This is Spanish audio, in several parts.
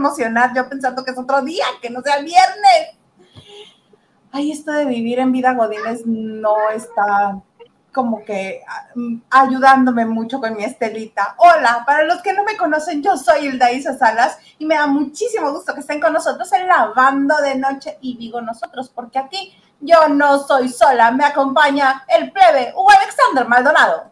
emocionar yo pensando que es otro día, que no sea viernes. Ay, esto de vivir en vida Godínez no está como que mm, ayudándome mucho con mi Estelita. Hola, para los que no me conocen, yo soy Hilda Isa Salas y me da muchísimo gusto que estén con nosotros en Lavando de Noche. Y digo nosotros, porque aquí yo no soy sola, me acompaña el plebe Hugo Alexander Maldonado.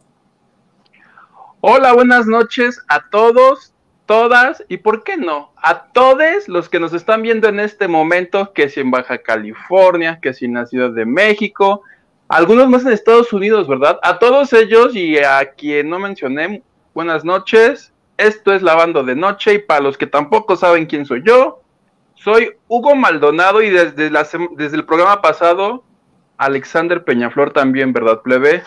Hola, buenas noches a todos, todas y por qué no, a todos los que nos están viendo en este momento, que si en Baja California, que si en la Ciudad de México, algunos más en Estados Unidos, ¿verdad? A todos ellos y a quien no mencioné, buenas noches. Esto es Lavando de Noche y para los que tampoco saben quién soy yo, soy Hugo Maldonado y desde, la, desde el programa pasado, Alexander Peñaflor también, ¿verdad, plebe?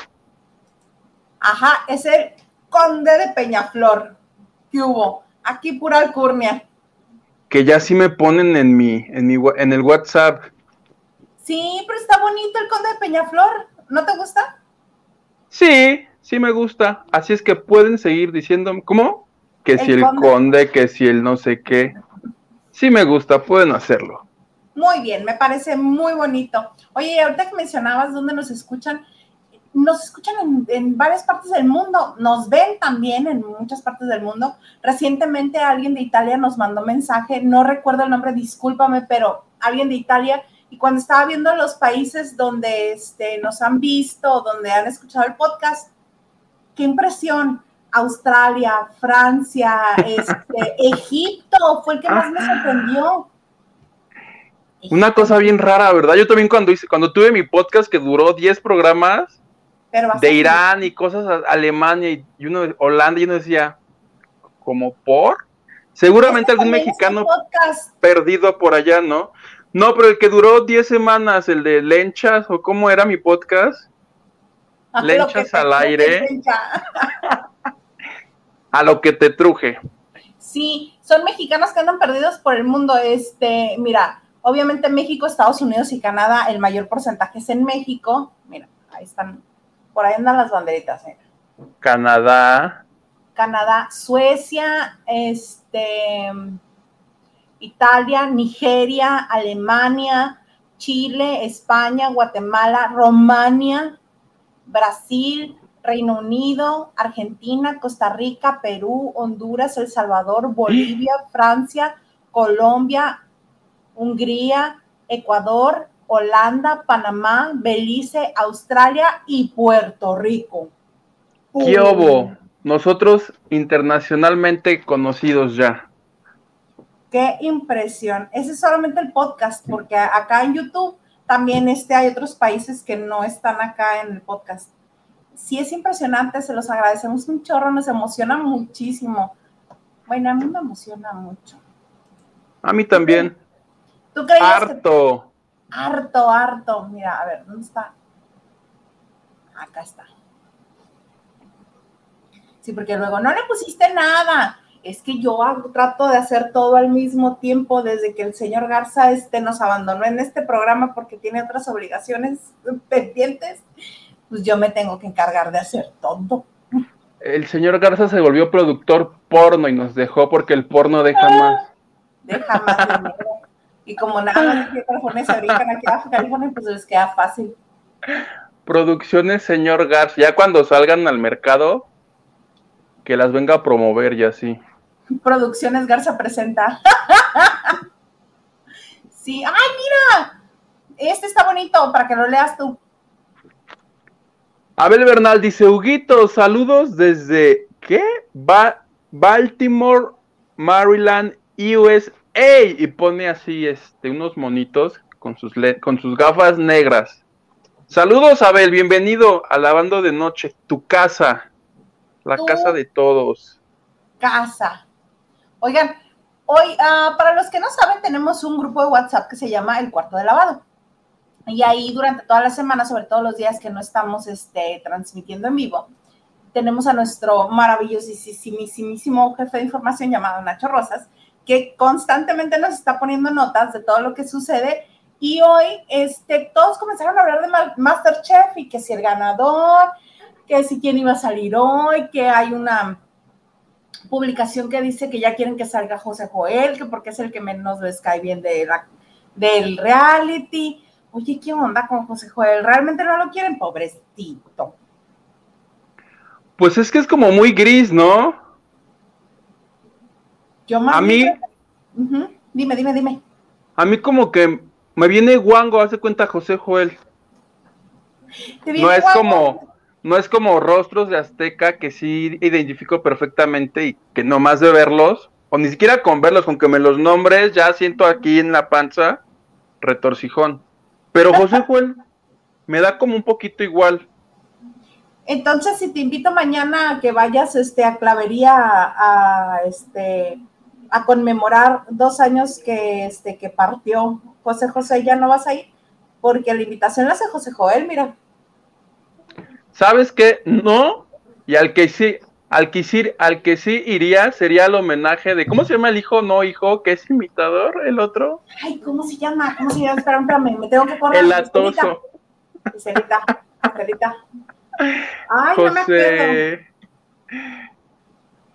Ajá, es el conde de Peñaflor. ¿Qué hubo? Aquí pura alcurnia. Que ya sí me ponen en mi, en mi, en el WhatsApp. Sí, pero está bonito el conde de Peñaflor. ¿No te gusta? Sí, sí me gusta. Así es que pueden seguir diciendo, ¿cómo? Que si el conde, que si el no sé qué. Sí me gusta, pueden hacerlo. Muy bien, me parece muy bonito. Oye, ahorita que mencionabas dónde nos escuchan, nos escuchan en, en, varias partes del mundo, nos ven también en muchas partes del mundo. Recientemente alguien de Italia nos mandó mensaje, no recuerdo el nombre, discúlpame, pero alguien de Italia y cuando estaba viendo los países donde este, nos han visto, donde han escuchado el podcast, qué impresión. Australia, Francia, este, Egipto, fue el que más me sorprendió. Una cosa bien rara, ¿verdad? Yo también cuando hice, cuando tuve mi podcast que duró 10 programas de Irán y cosas Alemania y, uno Holanda, y uno decía, ¿como por? Seguramente algún mexicano perdido por allá, ¿no? No, pero el que duró 10 semanas, el de Lenchas, o cómo era mi podcast. Ah, Lenchas al aire. a lo que te truje. Sí, son mexicanos que andan perdidos por el mundo. Este, mira, obviamente México, Estados Unidos y Canadá, el mayor porcentaje es en México. Mira, ahí están, por ahí andan las banderitas. Canadá. Canadá, Suecia, este Italia, Nigeria, Alemania, Chile, España, Guatemala, Romania, Brasil, Reino Unido, Argentina, Costa Rica, Perú, Honduras, El Salvador, Bolivia, Francia, Colombia, Hungría, Ecuador, Holanda, Panamá, Belice, Australia y Puerto Rico. ¿Qué Nosotros internacionalmente conocidos ya. Qué impresión. Ese es solamente el podcast, porque acá en YouTube también este, hay otros países que no están acá en el podcast. Sí es impresionante, se los agradecemos un chorro, nos emociona muchísimo. Bueno, a mí me emociona mucho. A mí también. ¿Tú creías harto. Harto, harto. Mira, a ver, ¿dónde está? Acá está. Sí, porque luego no le pusiste nada es que yo trato de hacer todo al mismo tiempo desde que el señor Garza este, nos abandonó en este programa porque tiene otras obligaciones pendientes, pues yo me tengo que encargar de hacer todo. El señor Garza se volvió productor porno y nos dejó porque el porno deja ah, más. Deja más Y como nada más de California se brincan aquí a California, pues les queda fácil. Producciones, señor Garza, ya cuando salgan al mercado, que las venga a promover y así. Producciones Garza presenta. sí, ay, mira, este está bonito para que lo leas tú. Abel Bernal dice, Huguito, saludos desde, ¿qué? Baltimore, Maryland, USA. Y pone así, este, unos monitos con sus, con sus gafas negras. Saludos, Abel, bienvenido a la banda de noche, tu casa, la casa de todos. Casa. Oigan, hoy, ah, para los que no saben, tenemos un grupo de WhatsApp que se llama El Cuarto de Lavado. Y ahí durante toda la semana, sobre todo los días que no estamos este, transmitiendo en vivo, tenemos a nuestro maravillosísimo jefe de información llamado Nacho Rosas, que constantemente nos está poniendo notas de todo lo que sucede. Y hoy este, todos comenzaron a hablar de Masterchef y que si el ganador, que si quién iba a salir hoy, que hay una publicación que dice que ya quieren que salga José Joel, que porque es el que menos les cae bien de del reality. Oye, ¿qué onda con José Joel? ¿Realmente no lo quieren? Pobrecito. Pues es que es como muy gris, ¿no? Yo más a mí... Dime, dime, dime. A mí como que me viene guango, hace cuenta José Joel. No es como no es como rostros de Azteca que sí identifico perfectamente y que no más de verlos, o ni siquiera con verlos, con que me los nombres, ya siento aquí en la panza retorcijón. Pero José Joel me da como un poquito igual. Entonces, si te invito mañana a que vayas este, a Clavería a, este, a conmemorar dos años que, este, que partió José José, ya no vas a ir, porque la invitación la hace José Joel, mira. ¿Sabes qué? No, y al que sí, al que sí, al que sí iría sería el homenaje de, ¿cómo se llama el hijo? No, hijo, que es imitador, el otro. Ay, ¿cómo se llama? ¿Cómo se llama? Espera, espérame, me tengo que poner. El atoso. Estelita, Estelita. Ay, no me acuerdo.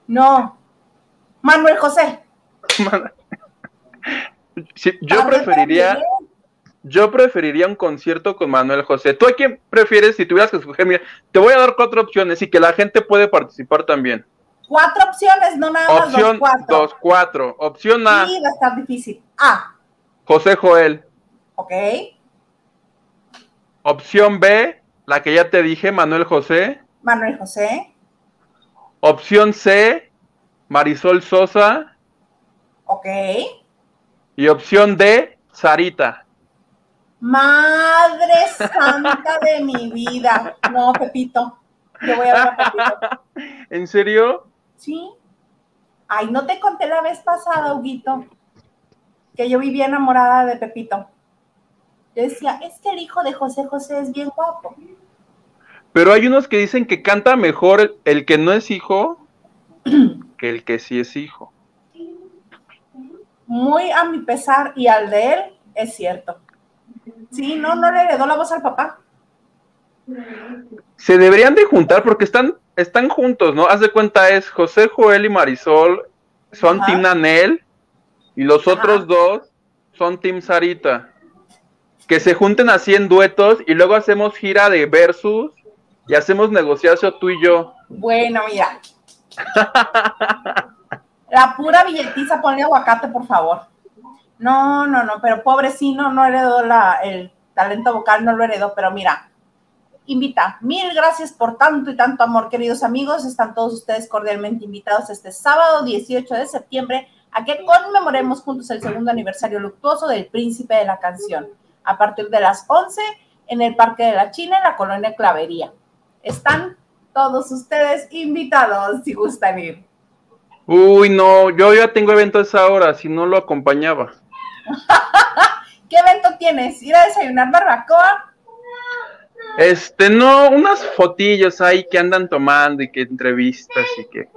No. Manuel José. Yo preferiría, yo preferiría un concierto con Manuel José. ¿Tú a quién prefieres si tuvieras que escoger? Mira, te voy a dar cuatro opciones y que la gente puede participar también. Cuatro opciones, no nada más Opción dos, cuatro. Dos, cuatro. Opción A. Sí, va a estar difícil. A. José Joel. Ok. Opción B, la que ya te dije, Manuel José. Manuel José. Opción C, Marisol Sosa. Ok. Y opción D, Sarita. Madre santa de mi vida. No, Pepito. Yo voy a ver a Pepito. ¿En serio? Sí. Ay, no te conté la vez pasada, Huguito, que yo vivía enamorada de Pepito. Yo decía, es que el hijo de José José es bien guapo. Pero hay unos que dicen que canta mejor el que no es hijo que el que sí es hijo. Muy a mi pesar y al de él, es cierto. Sí, no, no le heredó la voz al papá. Se deberían de juntar porque están, están juntos, ¿no? Haz de cuenta, es José Joel y Marisol son Tim Nanel y los otros dos son Tim Sarita. Que se junten así en duetos y luego hacemos gira de versus y hacemos negociación tú y yo. Bueno, mira. La pura billetiza, ponle aguacate, por favor. No, no, no, pero pobrecino no heredó la, el talento vocal, no lo heredó, pero mira, invita. Mil gracias por tanto y tanto amor, queridos amigos. Están todos ustedes cordialmente invitados este sábado 18 de septiembre a que conmemoremos juntos el segundo aniversario luctuoso del Príncipe de la Canción, a partir de las 11 en el Parque de la China, en la colonia Clavería. Están todos ustedes invitados si gustan ir. Uy, no, yo ya tengo evento a esa hora, si no lo acompañaba. ¿Qué evento tienes? ¿Ir a desayunar barbacoa? Este, no, unas fotillos ahí que andan tomando y que entrevistas y que...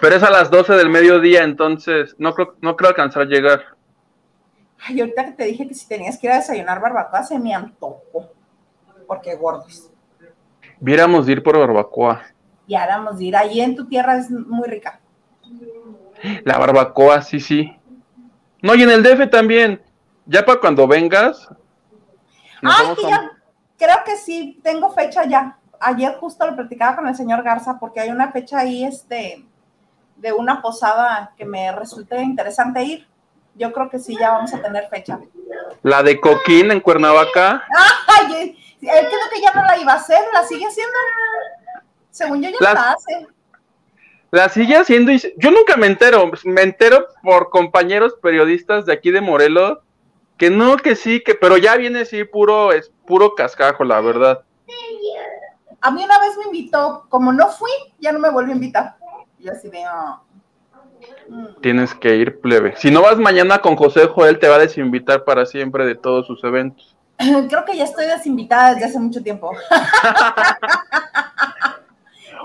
Pero es a las 12 del mediodía, entonces no creo, no creo alcanzar a llegar. Ay, ahorita que te dije que si tenías que ir a desayunar barbacoa, se me antojó. Porque gordos. Viéramos de ir por barbacoa. Y de ir. Allí en tu tierra es muy rica. La barbacoa, sí, sí. No, y en el DF también. Ya para cuando vengas. Ah, ya. Creo que sí, tengo fecha ya. Ayer justo lo platicaba con el señor Garza porque hay una fecha ahí este, de una posada que me resulte interesante ir. Yo creo que sí, ya vamos a tener fecha. La de Coquín en Cuernavaca. Ay, creo que ya no la iba a hacer, la sigue haciendo. Según yo ya la, la hace la sigue haciendo y yo nunca me entero, me entero por compañeros periodistas de aquí de Morelos que no, que sí, que pero ya viene así puro es puro cascajo, la verdad. A mí una vez me invitó, como no fui, ya no me volvió a invitar. Y así de ah, mm. Tienes que ir plebe. Si no vas mañana con José Joel te va a desinvitar para siempre de todos sus eventos. Creo que ya estoy desinvitada desde hace mucho tiempo.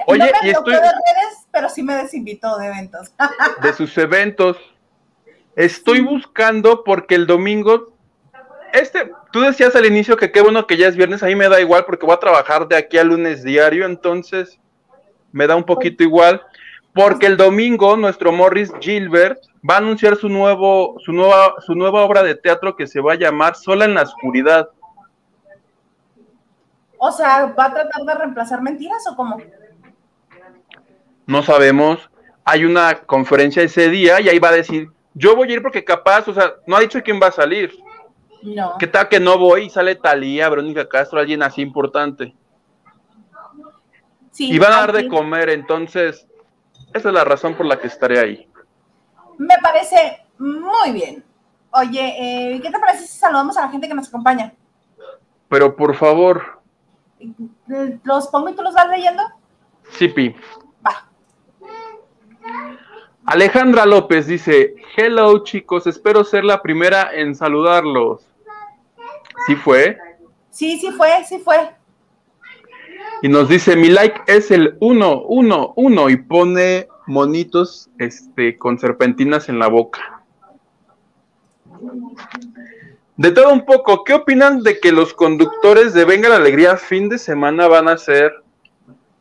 Oye, y estoy... de redes, pero sí me desinvitó de eventos. de sus eventos. Estoy buscando porque el domingo, este, tú decías al inicio que qué bueno que ya es viernes, a mí me da igual porque voy a trabajar de aquí a lunes diario, entonces me da un poquito igual. Porque el domingo nuestro Morris Gilbert va a anunciar su nuevo, su nueva, su nueva obra de teatro que se va a llamar Sola en la oscuridad. O sea, ¿va a tratar de reemplazar mentiras o cómo? No sabemos. Hay una conferencia ese día y ahí va a decir, yo voy a ir porque capaz, o sea, no ha dicho quién va a salir. No. ¿Qué tal que no voy y sale Talía, Verónica Castro, alguien así importante? Sí, y van a dar de comer, entonces, esa es la razón por la que estaré ahí. Me parece muy bien. Oye, eh, ¿qué te parece si saludamos a la gente que nos acompaña? Pero por favor, Eh, ¿Los pongo y tú los vas leyendo? Sipi. Va. Alejandra López dice, hello chicos, espero ser la primera en saludarlos. ¿Sí fue? Sí, sí fue, sí fue. Y nos dice, mi like es el 1, 1, 1 y pone monitos este, con serpentinas en la boca. De todo un poco, ¿qué opinan de que los conductores de Venga la Alegría fin de semana van a ser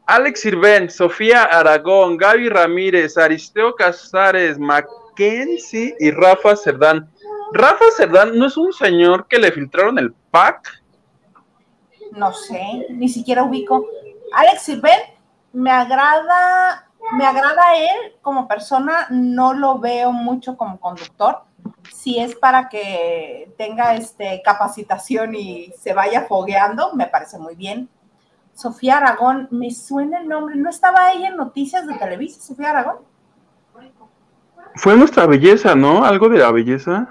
Alex Sirven, Sofía Aragón, Gaby Ramírez, Aristeo Casares, Mackenzie y Rafa Cerdán? Rafa Cerdán no es un señor que le filtraron el pack. No sé, ni siquiera ubico. Alex Sirven, me agrada, me agrada él como persona, no lo veo mucho como conductor. Si es para que tenga este capacitación y se vaya fogueando, me parece muy bien. Sofía Aragón, me suena el nombre, ¿no estaba ella en noticias de Televisa, Sofía Aragón? Fue nuestra belleza, ¿no? Algo de la belleza.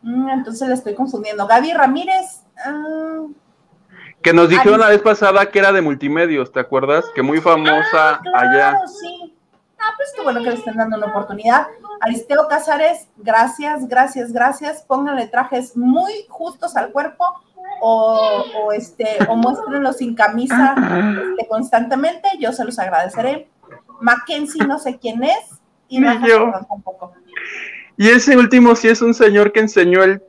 Mm, entonces le estoy confundiendo. Gaby Ramírez, ah, Que nos dijeron la vez pasada que era de multimedios, ¿te acuerdas? Que muy famosa Ah, claro, allá. sí. Ah, pues qué bueno que le estén dando una oportunidad. Aristeo Casares, gracias, gracias, gracias. Pónganle trajes muy justos al cuerpo o, o este, o muéstrenlo sin camisa este, constantemente. Yo se los agradeceré. Mackenzie, no sé quién es. Y. Cordón tampoco. Y ese último sí es un señor que enseñó el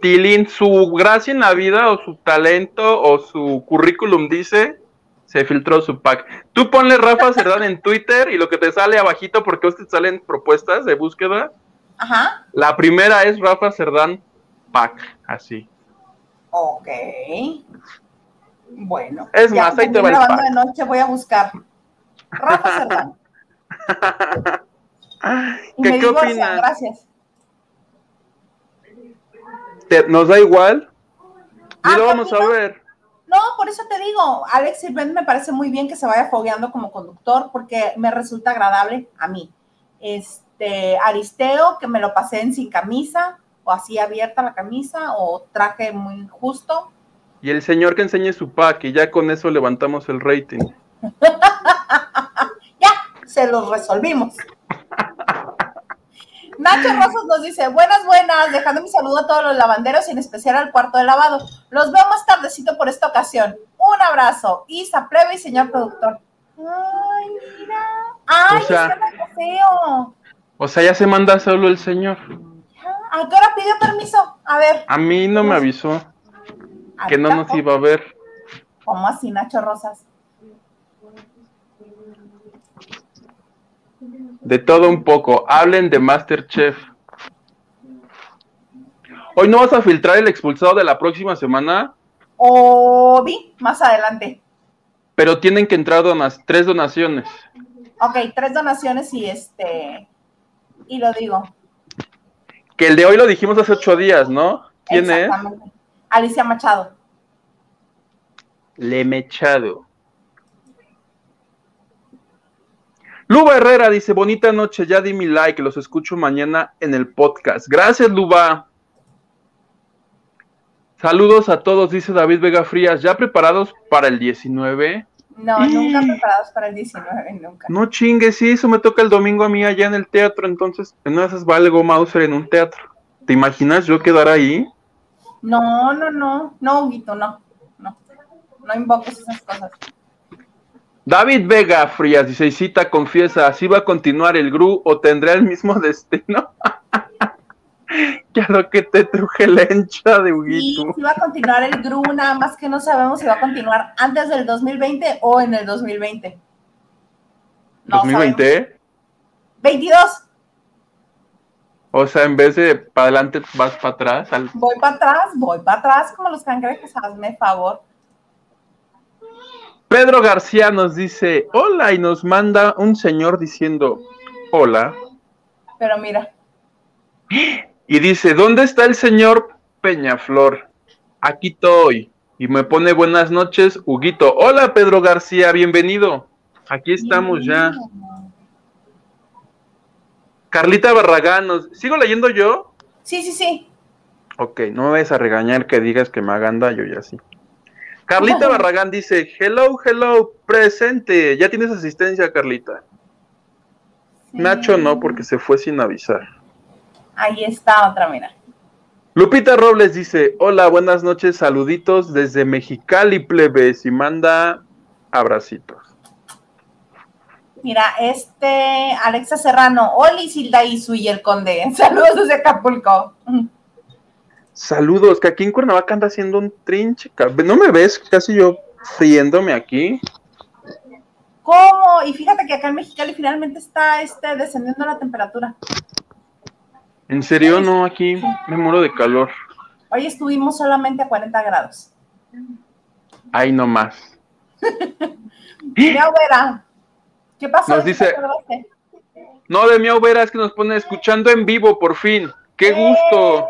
tilín, su gracia en la vida o su talento o su currículum dice, se filtró su pack. Tú ponle Rafa Cerdán en Twitter y lo que te sale abajito, porque a usted salen propuestas de búsqueda, Ajá, la primera es Rafa Cerdán pack, así. Ok. Bueno. Es más, ahí te va el grabando pack. de noche voy a buscar. Rafa Cerdán. Y ¿Qué, me qué opinas? gracias. ¿Te- ¿Nos da igual? Y Ah, lo ¿qué vamos a ver. No, por eso te digo, Alex Sirvent me parece muy bien que se vaya fogueando como conductor porque me resulta agradable a mí. Este, Aristeo, que me lo pasé en sin camisa o así abierta la camisa o traje muy justo. Y el señor que enseñe su pack y ya con eso levantamos el rating. Ya, se los resolvimos. Nacho Rosas nos dice, buenas, buenas, dejando mi saludo a todos los lavanderos y en especial al cuarto de lavado. Los veo más tardecito por esta ocasión. Un abrazo. Isa Plebe y señor productor. Ay, mira. Ay, O sea- anda feo. O sea, ya se manda solo el señor. ¿A qué hora pidió permiso? A ver. A mí no me avisó que no nos iba a ver. ¿Cómo así, Nacho Rosas? De todo un poco. Hablen de Masterchef. Hoy no vas a filtrar el expulsado de la próxima semana, O vi más adelante. pero tienen que entrar donas tres donaciones. Ok, tres donaciones y este. Y lo digo. Que el de hoy lo dijimos hace ocho días, ¿no? ¿Quién es? Alicia Machado. Lemechado. Luba Herrera dice, bonita noche, ya di mi like, los escucho mañana en el podcast. Gracias, Luba. Saludos a todos, dice David Vega Frías, ¿ya preparados para el 19? No, Y- nunca preparados para el 19, nunca. No chingues, sí, eso me toca el domingo a mí allá en el teatro, entonces en una de esas va algo Mauser en un teatro. ¿Te imaginas yo quedar ahí? No, no, no, no, Huguito, no, no. No invoques esas cosas. David Vega Frías dice, "Y cita confiesa, ¿así va a continuar el GRU o tendrá el mismo destino? ya lo que te truje la hincha de Y Huguito. si va a continuar el GRU, nada más que no sabemos si va a continuar antes del 2020 o en el 2020. No sabemos. ¿2020? 22. O sea, en vez de para adelante, vas para atrás. Voy para atrás, voy para atrás como los cangrejos, hazme favor. Pedro García nos dice, hola, y nos manda un señor diciendo, hola. Pero mira. Y dice, ¿dónde está el señor Peñaflor? Aquí estoy. Y me pone buenas noches, Huguito. Hola, Pedro García, bienvenido. Aquí estamos ya. Carlita Barragán, ¿sigo leyendo yo? Sí, sí, sí. Ok, no me vayas a regañar que digas que me hagan daño y así. Carlita Barragán dice, hello, hello, presente. ¿Ya tienes asistencia, Carlita? Nacho no, porque se fue sin avisar. Ahí está otra, mira. Lupita Robles dice, hola, buenas noches, saluditos desde Mexicali, plebes, y manda abracitos. Mira, este, Alexa Serrano, Oli, Silda Isu y el Conde. Saludos desde Acapulco. Saludos, que aquí en Cuernavaca anda haciendo un trinche. ¿No me ves casi yo friéndome aquí? ¿Cómo? Y fíjate que acá en Mexicali finalmente está este, descendiendo la temperatura. ¿En serio? No, aquí me muero de calor. Hoy estuvimos solamente a 40 grados. Ay, no más. Ya verá. ¿Qué pasó? Nos dice. No, de mi Vera es que nos pone escuchando en vivo, por fin. ¡Qué gusto!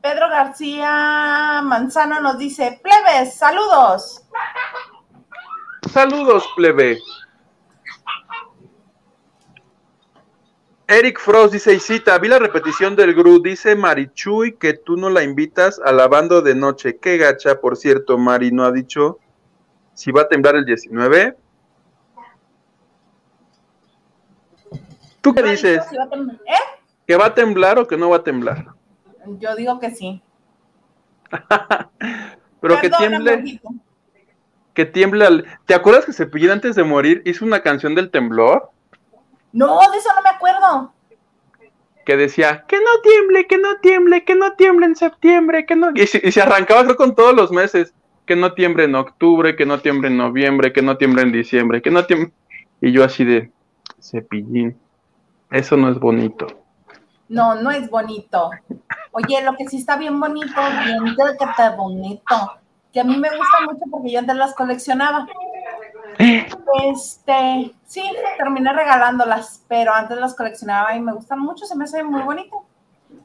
Pedro García Manzano nos dice: Plebes, saludos. Saludos, plebe. Eric Frost dice, y cita, vi la repetición del Gru, dice Marichuy que tú no la invitas a la banda de noche. Qué gacha, por cierto, Mari no ha dicho si va a temblar el 19. ¿Tú qué dices? ¿Eh? ¿Que va a temblar o que no va a temblar? Yo digo que sí. Pero que tiemble. Que tiemble. ¿Te acuerdas que Cepillín antes de morir hizo una canción del temblor? No, de eso no me acuerdo. Que decía, que no tiemble, que no tiemble, que no tiemble en septiembre, que no. Y se, y se arrancaba creo con todos los meses que no tiembre en octubre, que no tiembre en noviembre, que no tiembre en diciembre, que no tiembre. Y yo así de cepillín. Eso no es bonito. No, no es bonito. Oye, lo que sí está bien bonito, bien que está bonito, que a mí me gusta mucho porque yo antes las coleccionaba. Este, sí, terminé regalándolas, pero antes las coleccionaba y me gustan mucho, se me hace muy bonito.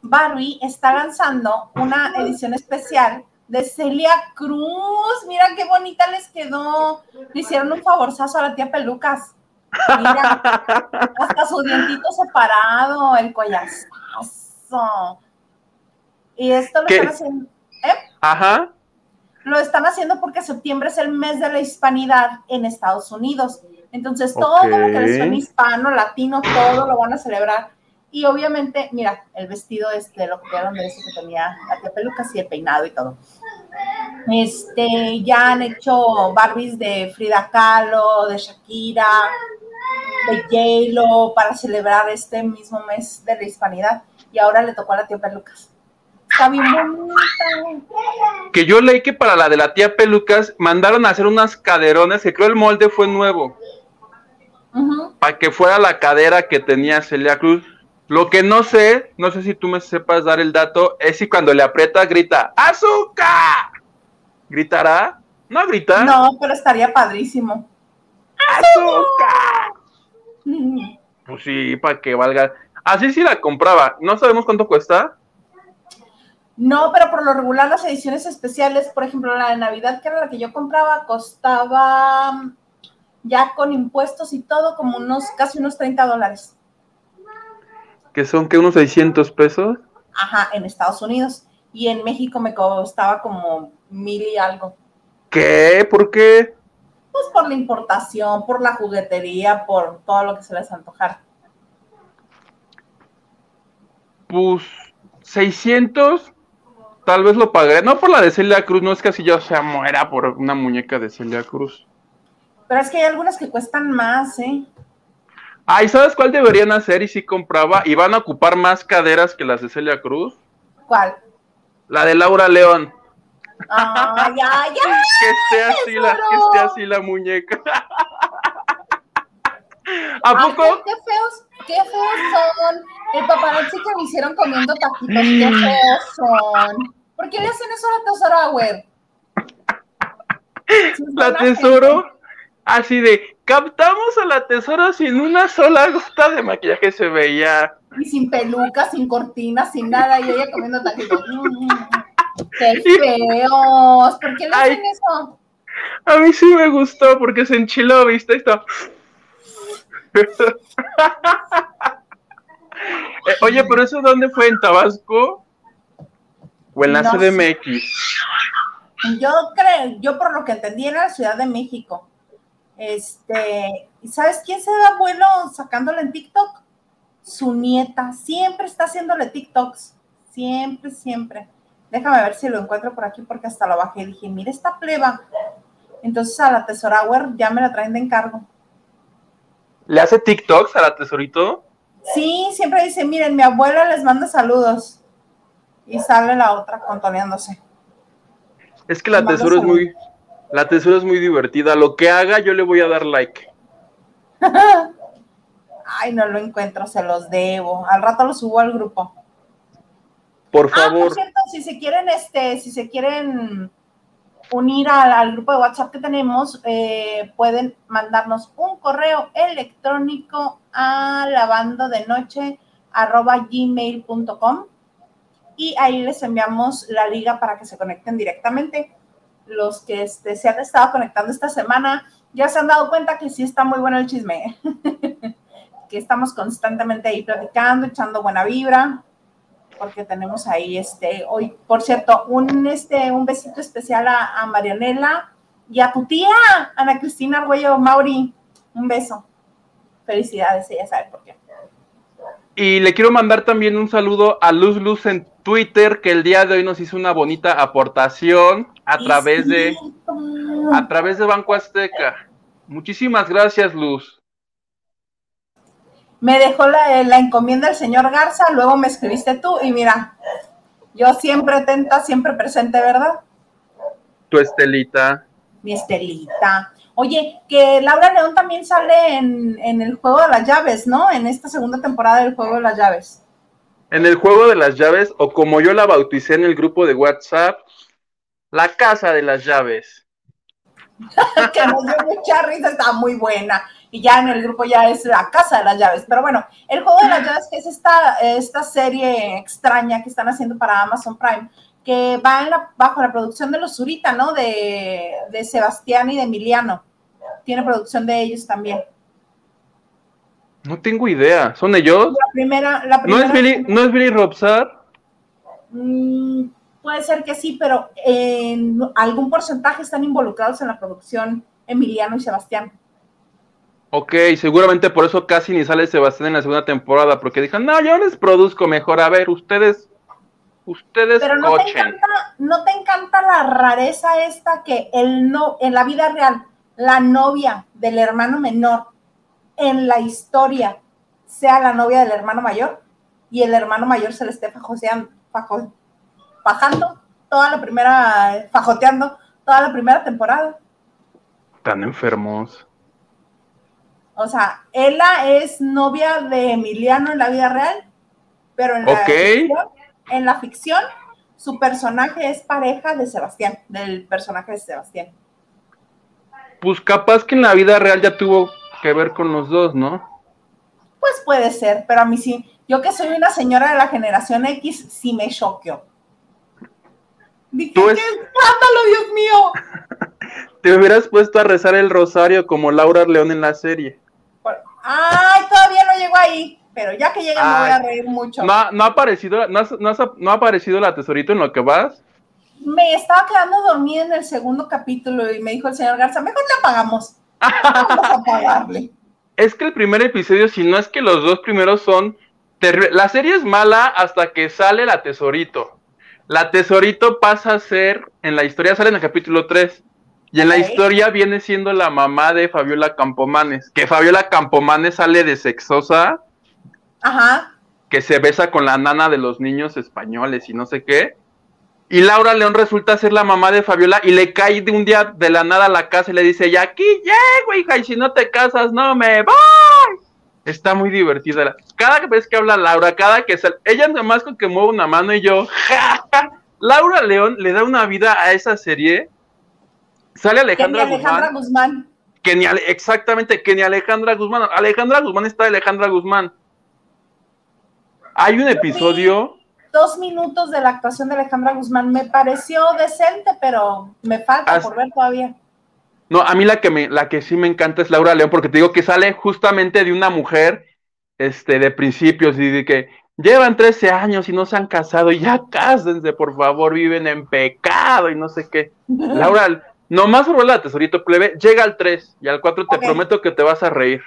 Barbie está lanzando una edición especial de Celia Cruz. Mira qué bonita les quedó. Le hicieron un favorzazo a la tía Pelucas. Mira, hasta su dientito separado, el collazo. Y esto lo están haciendo. ¿eh? Ajá. Lo están haciendo porque septiembre es el mes de la hispanidad en Estados Unidos. Entonces, todo lo que les suene hispano, latino, todo lo van a celebrar. Y obviamente, mira, el vestido este, lo copiaron de ese que tenía la tía pelucas y el peinado y todo. Este, ya han hecho Barbies de Frida Kahlo, de Shakira, de J-Lo para celebrar este mismo mes de la hispanidad. Y ahora le tocó a la tía Pelucas. Está bien bonita. Que yo leí que para la de la tía Pelucas mandaron a hacer unas caderones, que creo el molde fue nuevo. Para que fuera la cadera que tenía Celia Cruz. Lo que no sé, no sé si tú me sepas dar el dato, es si cuando le aprieta grita ¡Azúcar! ¿Gritará? ¿No grita? No, pero estaría padrísimo. ¡Azúcar! Pues sí, para que valga. Así sí la compraba. ¿No sabemos cuánto cuesta? No, pero por lo regular las ediciones especiales, por ejemplo, la de Navidad, que era la que yo compraba, costaba ya con impuestos y todo como unos casi unos 30 dólares que son que unos 600 pesos. Ajá, en Estados Unidos. Y en México me costaba como mil y algo. ¿Qué? ¿Por qué? Pues por la importación, por la juguetería, por todo lo que se les antojara. Pues 600, tal vez lo pagué. No por la de Celia Cruz, no es que así yo sea muera por una muñeca de Celia Cruz. Pero es que hay algunas que cuestan más, ¿eh? Ay, ¿sabes cuál deberían hacer? Y si compraba, y van a ocupar más caderas que las de Celia Cruz. ¿Cuál? La de Laura León. Ay, ay, que esté así la, que esté así la muñeca. ¿A poco? qué feos, qué feos son. El paparazzi que me hicieron comiendo taquitos, qué feos son. ¿Por qué le hacen eso a la tesora, güey? La tesoro, así de, captamos a la tesoro sin una sola gota de maquillaje se veía. Y sin peluca, sin cortinas, sin nada, y ella comiendo taquitos. Mm, ¡Qué feos! ¿Por qué le hacen eso? A mí sí me gustó porque se enchiló, ¿viste? Esto. Eh, oye, pero eso dónde fue? ¿En Tabasco? ¿O en la CDMX? Yo creo, yo por lo que entendí era la Ciudad de México. Este, ¿y sabes quién se da vuelo sacándole en TikTok? Su nieta. Siempre está haciéndole TikToks. Siempre, siempre. Déjame ver si lo encuentro por aquí porque hasta lo bajé y dije, mira esta pleba. Entonces a la Tesorauer ya me la traen de encargo. ¿Le hace TikToks a la Tesorito? Sí, siempre dice, miren, mi abuela les manda saludos. Y sale la otra contoneándose. Es que la tesoro es muy, la tesoro es muy divertida. Lo que haga, yo le voy a dar like. Ay, no lo encuentro, se los debo. Al rato lo subo al grupo. Por favor. Ah, por cierto, si se quieren, este, si se quieren unir al, grupo de WhatsApp que tenemos, eh, pueden mandarnos un correo electrónico a lavando de noche gmail.com y ahí les enviamos la liga para que se conecten directamente. Los que este, se han estado conectando esta semana ya se han dado cuenta que sí está muy bueno el chisme, que estamos constantemente ahí platicando, echando buena vibra, porque tenemos ahí este hoy, por cierto, un este un besito especial a, Marianela y a tu tía, Ana Cristina Arguello Mauri. Un beso. Felicidades, ella sabe por qué. Y le quiero mandar también un saludo a Luz Luz en Twitter, que el día de hoy nos hizo una bonita aportación a través de a través de Banco Azteca. Muchísimas gracias, Luz me dejó la, encomienda el señor Garza, luego me escribiste tú y mira, yo siempre atenta, siempre presente, ¿verdad? Tu Estelita. Mi Estelita. Oye, que Laura León también sale en, en, el juego de las llaves, ¿no? En esta segunda temporada del juego de las llaves. En el juego de las llaves, o como yo la bauticé en el grupo de WhatsApp, la casa de las llaves. que nos dio mucha risa, está muy buena y ya en el grupo ya es la casa de las llaves. Pero bueno, el juego de las llaves, que es esta, esta serie extraña que están haciendo para Amazon Prime, que va en la, bajo la producción de los Zurita, ¿no? De, de Sebastián y de Emiliano. Tiene producción de ellos también. No tengo idea. ¿Son ellos? La primera, la ¿No es Billy, ¿no es Billy Robsar? Mm, puede ser que sí, pero en algún porcentaje están involucrados en la producción Emiliano y Sebastián. Ok, seguramente por eso casi ni sale Sebastián en la segunda temporada, porque dijeron, no, yo les produzco mejor, a ver, ustedes, ustedes Pero no te encanta, no te encanta la rareza esta que el no, en la vida real, la novia del hermano menor en la historia sea la novia del hermano mayor y el hermano mayor se le esté fajoseando, fajando toda la primera, fajoteando toda la primera temporada. Tan enfermos. O sea, ella es novia de Emiliano en la vida real, pero en la, ficción, en la ficción su personaje es pareja de Sebastián, del personaje de Sebastián. Pues capaz que en la vida real ya tuvo que ver con los dos, ¿no? Pues puede ser, pero a mí sí. Yo que soy una señora de la generación X, sí me choqueó. Dije, ¡qué escándalo, Dios mío! Te hubieras puesto a rezar el rosario como Laura León en la serie. Ay, todavía no llegó ahí, pero ya que llegue me voy a reír mucho. ¿No, ha aparecido, no, ha aparecido la tesorito en lo que vas? Me estaba quedando dormida en el segundo capítulo y me dijo el señor Garza, mejor le apagamos. Vamos a apagarle. Es que el primer episodio, si no es que los dos primeros son La serie es mala hasta que sale la tesorito. La tesorito pasa a ser, en la historia sale en el capítulo 3. Y en la historia viene siendo la mamá de Fabiola Campomanes, que Fabiola Campomanes sale de sexosa, Ajá. que se besa con la nana de los niños españoles y no sé qué. Y Laura León resulta ser la mamá de Fabiola y le cae de un día de la nada a la casa y le dice, y aquí llego, hija, y si no te casas, no me voy. Está muy divertida. Cada vez que habla Laura, cada que sale, ella más con que mueve una mano y yo, Laura León le da una vida a esa serie. Sale Alejandra, Alejandra Guzmán. Que ni, exactamente, que ni Alejandra Guzmán. Alejandra Guzmán está Alejandra Guzmán. Hay un episodio. Dos minutos de la actuación de Alejandra Guzmán. Me pareció decente, pero me falta por ver todavía. No, a mí la que me, la que sí me encanta es Laura León, porque te digo que sale justamente de una mujer, este, de principios, y de que llevan 13 años y no se han casado, y ya cásense, por favor, viven en pecado y no sé qué. Laura, nomás por la tesorito plebe, llega al 3 y al 4 te prometo que te vas a reír.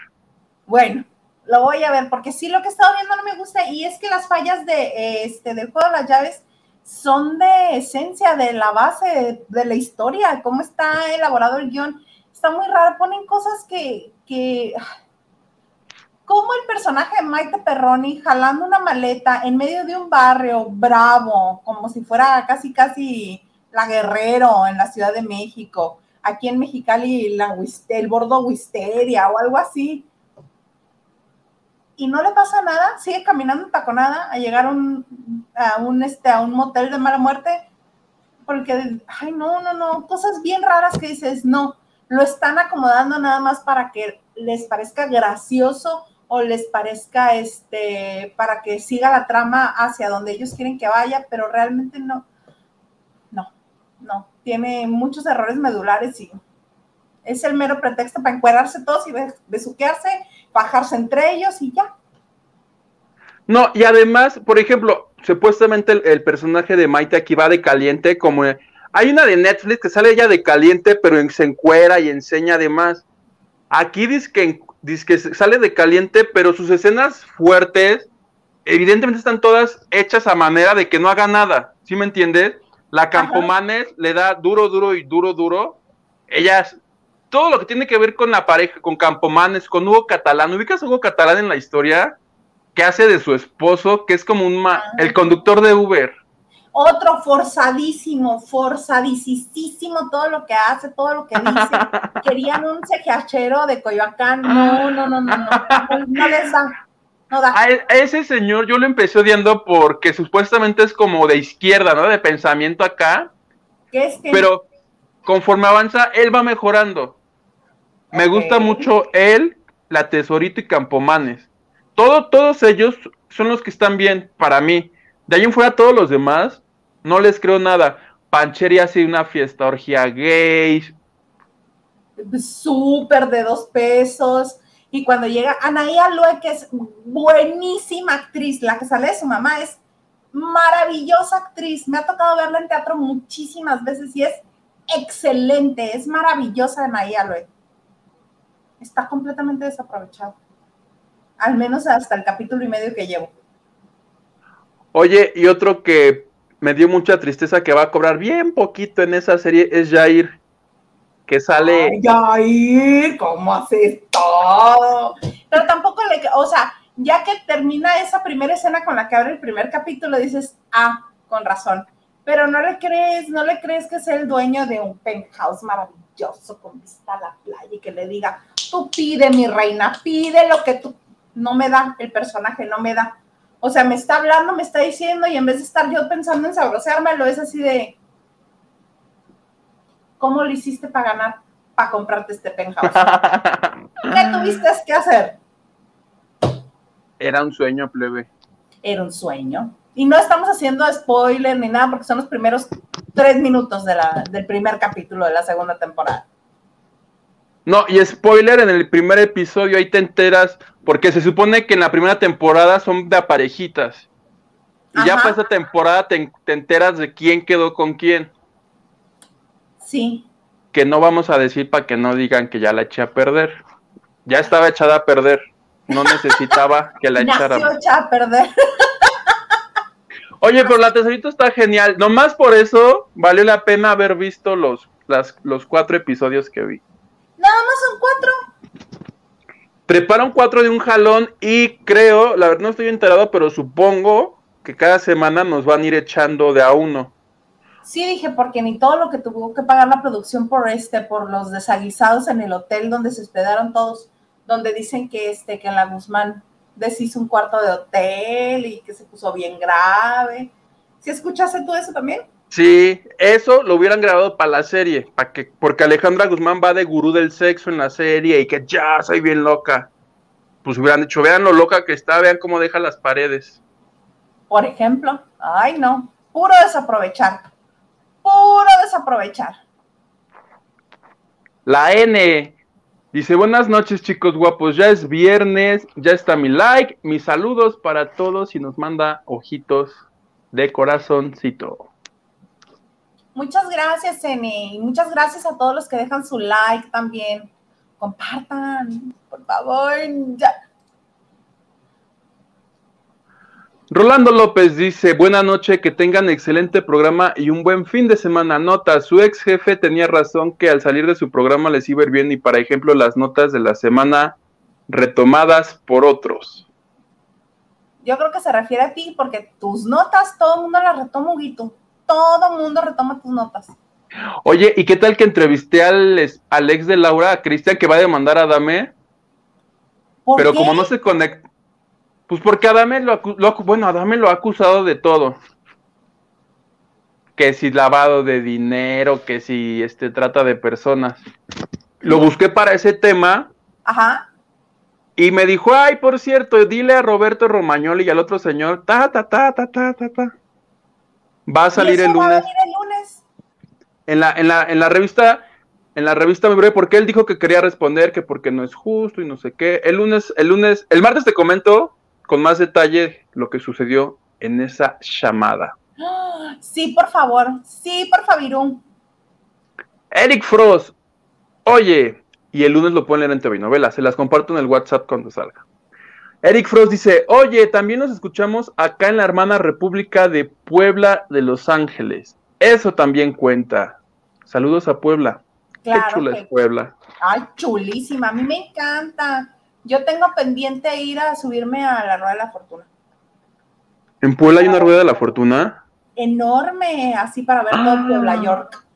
Bueno, lo voy a ver, porque sí lo que he estado viendo no me gusta, y es que las fallas de este del juego de las llaves son de esencia de la base de, la historia, cómo está elaborado el guion. Está muy raro, ponen cosas que, que como el personaje de Maite Perroni jalando una maleta en medio de un barrio bravo, como si fuera casi casi la Guerrero en la Ciudad de México, aquí en Mexicali la, el bordo Wisteria o algo así y no le pasa nada, sigue caminando taconada a llegar a un, a un, este, a un motel de mala muerte, porque, ay, no, no, no, cosas bien raras que dices, no, lo están acomodando nada más para que les parezca gracioso o les parezca, este, para que siga la trama hacia donde ellos quieren que vaya, pero realmente no, no, no, tiene muchos errores medulares y es el mero pretexto para encuadrarse todos y besuquearse bajarse entre ellos y ya. No, y además, por ejemplo, supuestamente el, personaje de Maite aquí va de caliente, como hay una de Netflix que sale ella de caliente, pero se encuera y enseña además. Aquí dice que, dice que sale de caliente, pero sus escenas fuertes, evidentemente están todas hechas a manera de que no haga nada. ¿Sí me entiendes? La Campomanes le da duro, duro y duro, duro. Ella todo lo que tiene que ver con la pareja, con Campomanes, con Hugo Catalán. ¿Ubicas a Hugo Catalán en la historia? Que hace de su esposo, que es como un ah. el conductor de Uber. Otro forzadísimo, forzadísimo todo lo que hace, todo lo que dice. Querían un cejachero de Coyoacán. No, no, no, no, no. No les da. No da. A, ese señor yo lo empecé odiando porque supuestamente es como de izquierda, ¿no? De pensamiento acá. ¿Qué es que? Pero conforme avanza, él va mejorando. Me gusta mucho él, la Tesorito y Campomanes. Todo, todos ellos son los que están bien para mí. De ahí en fuera todos los demás, no les creo nada. Pancheri hace una fiesta orgía gay. Súper de dos pesos. Y cuando llega Anaí Alue, que es buenísima actriz, la que sale de su mamá, es maravillosa actriz. Me ha tocado verla en teatro muchísimas veces y es excelente, es maravillosa Anaí Alue está completamente desaprovechado. Al menos hasta el capítulo y medio que llevo. Oye, y otro que me dio mucha tristeza que va a cobrar bien poquito en esa serie es Jair, que sale. Ay, Jair, ¿cómo haces todo? Pero tampoco le. O sea, ya que termina esa primera escena con la que abre el primer capítulo, dices, ah, con razón. Pero no le crees, no le crees que es el dueño de un penthouse maravilloso con vista a la playa y que le diga, tú pide, mi reina, pide lo que tú, no me da, el personaje no me da. O sea, me está hablando, me está diciendo, y en vez de estar yo pensando en lo es así de, ¿cómo lo hiciste para ganar, para comprarte este penthouse? ¿Qué tuviste que hacer? Era un sueño, plebe. Era un sueño. Y no estamos haciendo spoiler ni nada, porque son los primeros tres minutos de la, del primer capítulo de la segunda temporada. No, y spoiler, en el primer episodio ahí te enteras, porque se supone que en la primera temporada son de parejitas. Y ya para esa temporada te, enteras de quién quedó con quién. Sí. Que no vamos a decir para que no digan que ya la eché a perder. Ya estaba echada a perder. No necesitaba que la echara. echada a perder. Oye, pero la tesorito está genial. Nomás por eso valió la pena haber visto los, los cuatro episodios que vi. Nada más son cuatro. Preparan cuatro de un jalón y creo, la verdad no estoy enterado, pero supongo que cada semana nos van a ir echando de a uno. Sí, dije, porque ni todo lo que tuvo que pagar la producción por este, por los desaguisados en el hotel donde se hospedaron todos, donde dicen que, este, que la Guzmán deshizo un cuarto de hotel y que se puso bien grave. ¿Sí escuchaste tú eso también? Sí, eso lo hubieran grabado para la serie, para que, porque Alejandra Guzmán va de gurú del sexo en la serie y que ya soy bien loca. Pues hubieran dicho, vean lo loca que está, vean cómo deja las paredes. Por ejemplo, ay no, puro desaprovechar, puro desaprovechar. La N dice, buenas noches chicos guapos, ya es viernes, ya está mi like, mis saludos para todos y nos manda ojitos de corazoncito. Muchas gracias, Eni. Y muchas gracias a todos los que dejan su like también. Compartan, por favor. Rolando López dice, buena noche, que tengan excelente programa y un buen fin de semana. Nota, su ex jefe tenía razón que al salir de su programa les iba a ir bien y para ejemplo las notas de la semana retomadas por otros. Yo creo que se refiere a ti porque tus notas todo el mundo las retoma, Huguito todo mundo retoma tus notas. Oye, ¿y qué tal que entrevisté al, ex de Laura, a Cristian, que va a demandar a Adame? Pero como no se conecta, pues porque Adame lo, lo, bueno, Adame lo ha acusado de todo. Que si lavado de dinero, que si este trata de personas. Lo busqué para ese tema. Ajá. Y me dijo, ay, por cierto, dile a Roberto Romagnoli y al otro señor, ta, ta, ta, ta, ta, ta, ta. Va a salir el lunes. En la, en la, en la revista, en la revista me breve, porque él dijo que quería responder, que porque no es justo y no sé qué. El lunes, el lunes, el martes te comento con más detalle lo que sucedió en esa llamada. Sí, por favor, sí, por favor. Eric Frost, oye, y el lunes lo pueden leer en TV Novela, se las comparto en el WhatsApp cuando salga. Eric Frost dice, oye, también nos escuchamos acá en la hermana República de Puebla de Los Ángeles. Eso también cuenta. Saludos a Puebla. Qué chula es Puebla. Ay, chulísima. A mí me encanta. Yo tengo pendiente ir a subirme a la Rueda de la Fortuna. ¿En Puebla hay una Rueda de la Fortuna? Enorme, así para ver todo Puebla ah. York.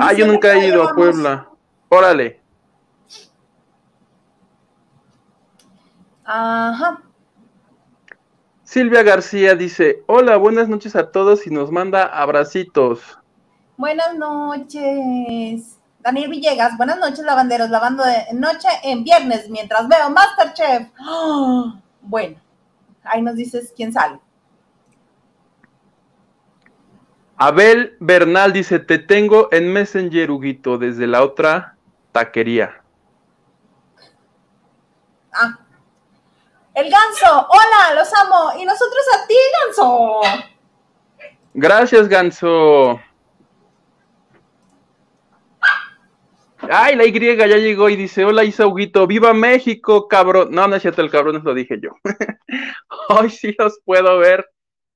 ah, yo nunca he ido a Puebla. Órale. Ajá. Silvia García dice, hola, buenas noches a todos y nos manda abracitos. Buenas noches. Daniel Villegas, buenas noches, lavanderos, lavando de noche en viernes mientras veo Masterchef. Bueno, ahí nos dices quién sale. Abel Bernal dice, te tengo en Messenger, Huguito, desde la otra taquería. Ah, el ganso, hola, los amo. Y nosotros a ti, ganso. Gracias, ganso. Ay, la Y ya llegó y dice, hola Isauguito, viva México, cabrón. No, no es cierto, el cabrón lo dije yo. Hoy sí los puedo ver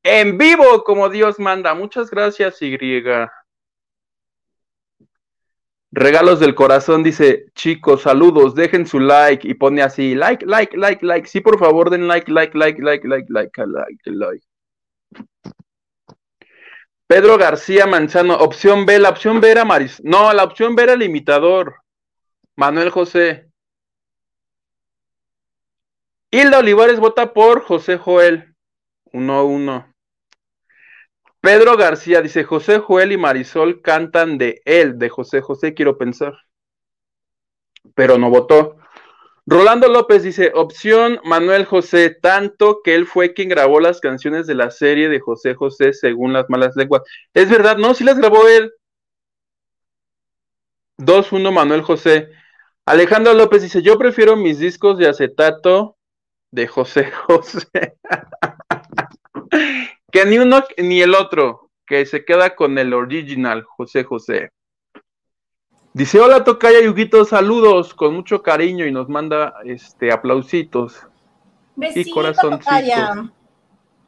en vivo, como Dios manda. Muchas gracias, Y. Regalos del corazón dice, chicos, saludos, dejen su like y pone así, like, like, like, like. Sí, por favor, den like, like, like, like, like, like, like, like. Pedro García Manzano, opción B, la opción B era Maris. No, la opción B era el imitador. Manuel José. Hilda Olivares vota por José Joel. Uno, uno. Pedro García dice, José Joel y Marisol cantan de él, de José José, quiero pensar. Pero no votó. Rolando López dice, opción Manuel José, tanto que él fue quien grabó las canciones de la serie de José José según las malas lenguas. Es verdad, no, sí las grabó él. 2-1 Manuel José. Alejandro López dice, yo prefiero mis discos de acetato de José José. Que ni uno ni el otro, que se queda con el original, José José. Dice, hola Tocaya Yuguito, saludos con mucho cariño y nos manda este aplausitos. Besito, y corazoncitos.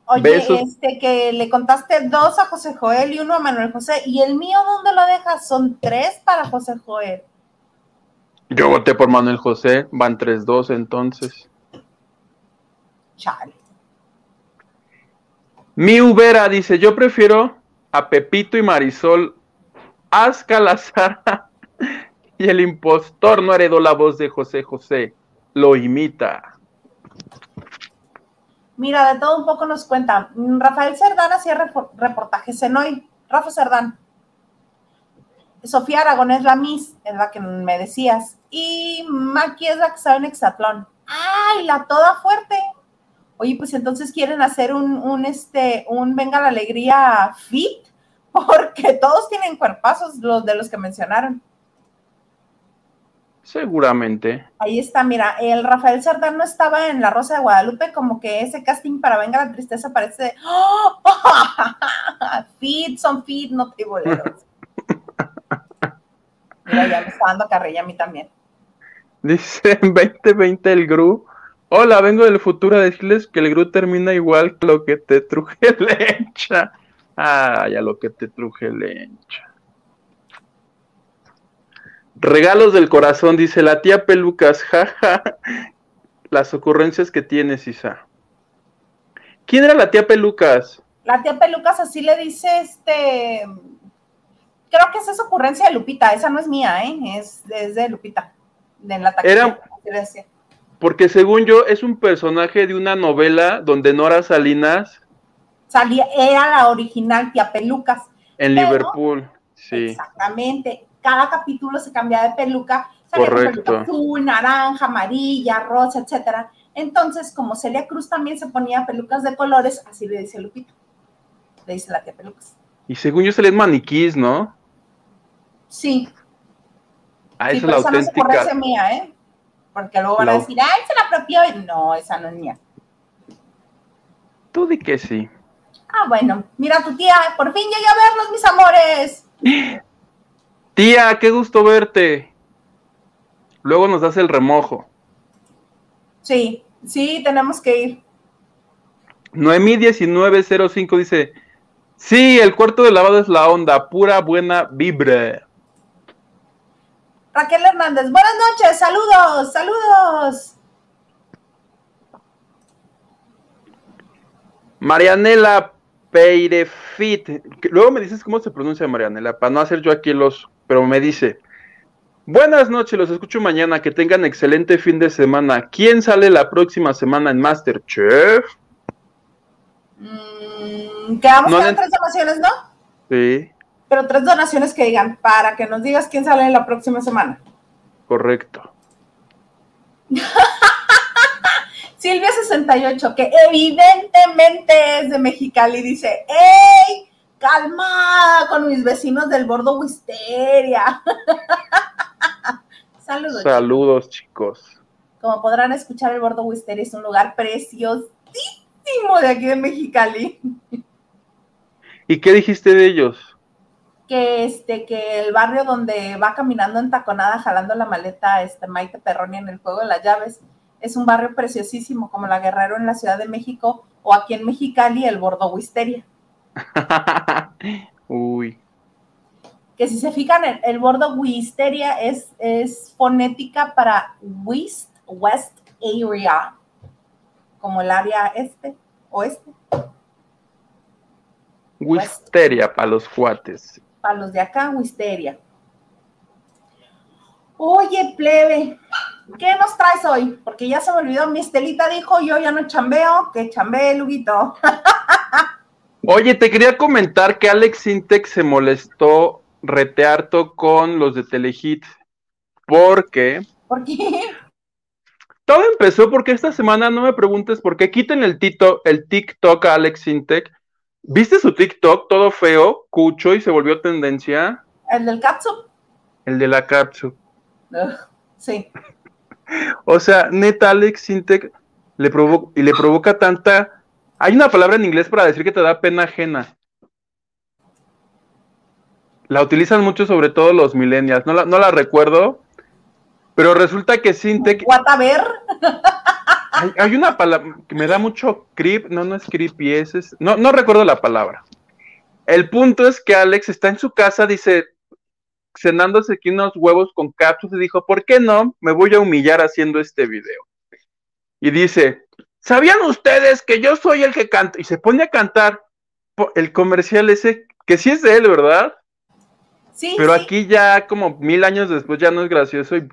Oye, este que le contaste dos a José Joel y uno a Manuel José. ¿Y el mío dónde lo dejas? Son tres para José Joel. Yo voté por Manuel José, van tres dos entonces. Chale. Mi Ubera dice, yo prefiero a Pepito y Marisol, Asca Lazara Y el impostor no heredó la voz de José José, lo imita. Mira, de todo un poco nos cuenta. Rafael Cerdán hacía reportajes en hoy. Rafa Cerdán. Sofía Aragón es la Miss, es la que me decías. Y Maki es la que sabe en Exatlón. ¡Ay, la toda fuerte! Oye, pues entonces quieren hacer un, un, este, un Venga la Alegría fit, porque todos tienen cuerpazos, los de los que mencionaron. Seguramente. Ahí está, mira, el Rafael Sardán no estaba en La Rosa de Guadalupe, como que ese casting para Venga la Tristeza parece ¡Oh! fit, son fit, no triboleros. mira, ya me está dando carrilla a mí también. Dice en 2020 el Gru. Hola, vengo del futuro a decirles que el Gru termina igual que lo que te truje lencha. Ah, ya lo que te truje lencha. Regalos del corazón, dice la tía Pelucas, jaja. Las ocurrencias que tienes, Isa. ¿Quién era la tía Pelucas? La tía Pelucas así le dice este. Creo que esa es ocurrencia de Lupita, esa no es mía, ¿eh? Es, de Lupita. De la era, porque según yo, es un personaje de una novela donde Nora Salinas. Salía, era la original tía Pelucas. En Liverpool, sí. Exactamente cada capítulo se cambia de peluca, Correcto. azul, naranja, amarilla, rosa, etcétera. Entonces, como Celia Cruz también se ponía pelucas de colores, así le dice Lupita. Le dice la tía pelucas. Y según yo se les maniquís, ¿no? Sí. Ah, esa es la auténtica. No se mía, ¿eh? Porque luego van a decir, ¡ay, se la apropió! No, esa no es mía. Tú di que sí. Ah, bueno. Mira tu tía, por fin llegué a verlos, mis amores. Tía, qué gusto verte. Luego nos das el remojo. Sí, sí, tenemos que ir. Noemí 1905 dice, sí, el cuarto de lavado es la onda, pura buena vibra. Raquel Hernández, buenas noches, saludos, saludos. Marianela Peirefit, luego me dices cómo se pronuncia Marianela, para no hacer yo aquí los pero me dice, buenas noches, los escucho mañana, que tengan excelente fin de semana. ¿Quién sale la próxima semana en Masterchef? Mm, quedamos con tres donaciones, ¿no? Sí. Pero tres donaciones que digan, para que nos digas quién sale la próxima semana. Correcto. Silvia68, que evidentemente es de Mexicali, dice, ¡Ey! Calmada con mis vecinos del bordo Wisteria. Saludos. Saludos, chicos. Como podrán escuchar, el bordo Wisteria es un lugar preciosísimo de aquí de Mexicali. ¿Y qué dijiste de ellos? Que este, que el barrio donde va caminando en taconada, jalando la maleta, este Maite Perroni en el juego de las llaves, es un barrio preciosísimo, como la Guerrero en la Ciudad de México, o aquí en Mexicali, el bordo Wisteria. Uy. Que si se fijan, el, el bordo Wisteria es, es fonética para West, West Area, como el área este, oeste. Wisteria para los cuates. Para los de acá, Wisteria. Oye, plebe, ¿qué nos traes hoy? Porque ya se me olvidó, mi Estelita dijo, yo ya no chambeo, que chambee, Luguito. Oye, te quería comentar que Alex Sintek se molestó retearto con los de Telehit. Porque. ¿Por qué? Todo empezó porque esta semana no me preguntes por qué quiten el, tito, el TikTok a Alex Sintek. ¿Viste su TikTok todo feo, cucho y se volvió tendencia? ¿El del Katsu? El de la Katsu. sí. o sea, neta, Alex Sintek le provoca y le provoca tanta hay una palabra en inglés para decir que te da pena ajena. La utilizan mucho, sobre todo los millennials. No la, no la recuerdo, pero resulta que Sintec. ¿Whatever? Hay, hay una palabra que me da mucho creep. No, no es creepy, es, no, no recuerdo la palabra. El punto es que Alex está en su casa, dice, cenándose aquí unos huevos con cápsulas y dijo, ¿por qué no? Me voy a humillar haciendo este video. Y dice, ¿Sabían ustedes que yo soy el que canta? Y se pone a cantar el comercial ese, que sí es de él, ¿verdad? Sí, Pero sí. aquí ya como mil años después ya no es gracioso y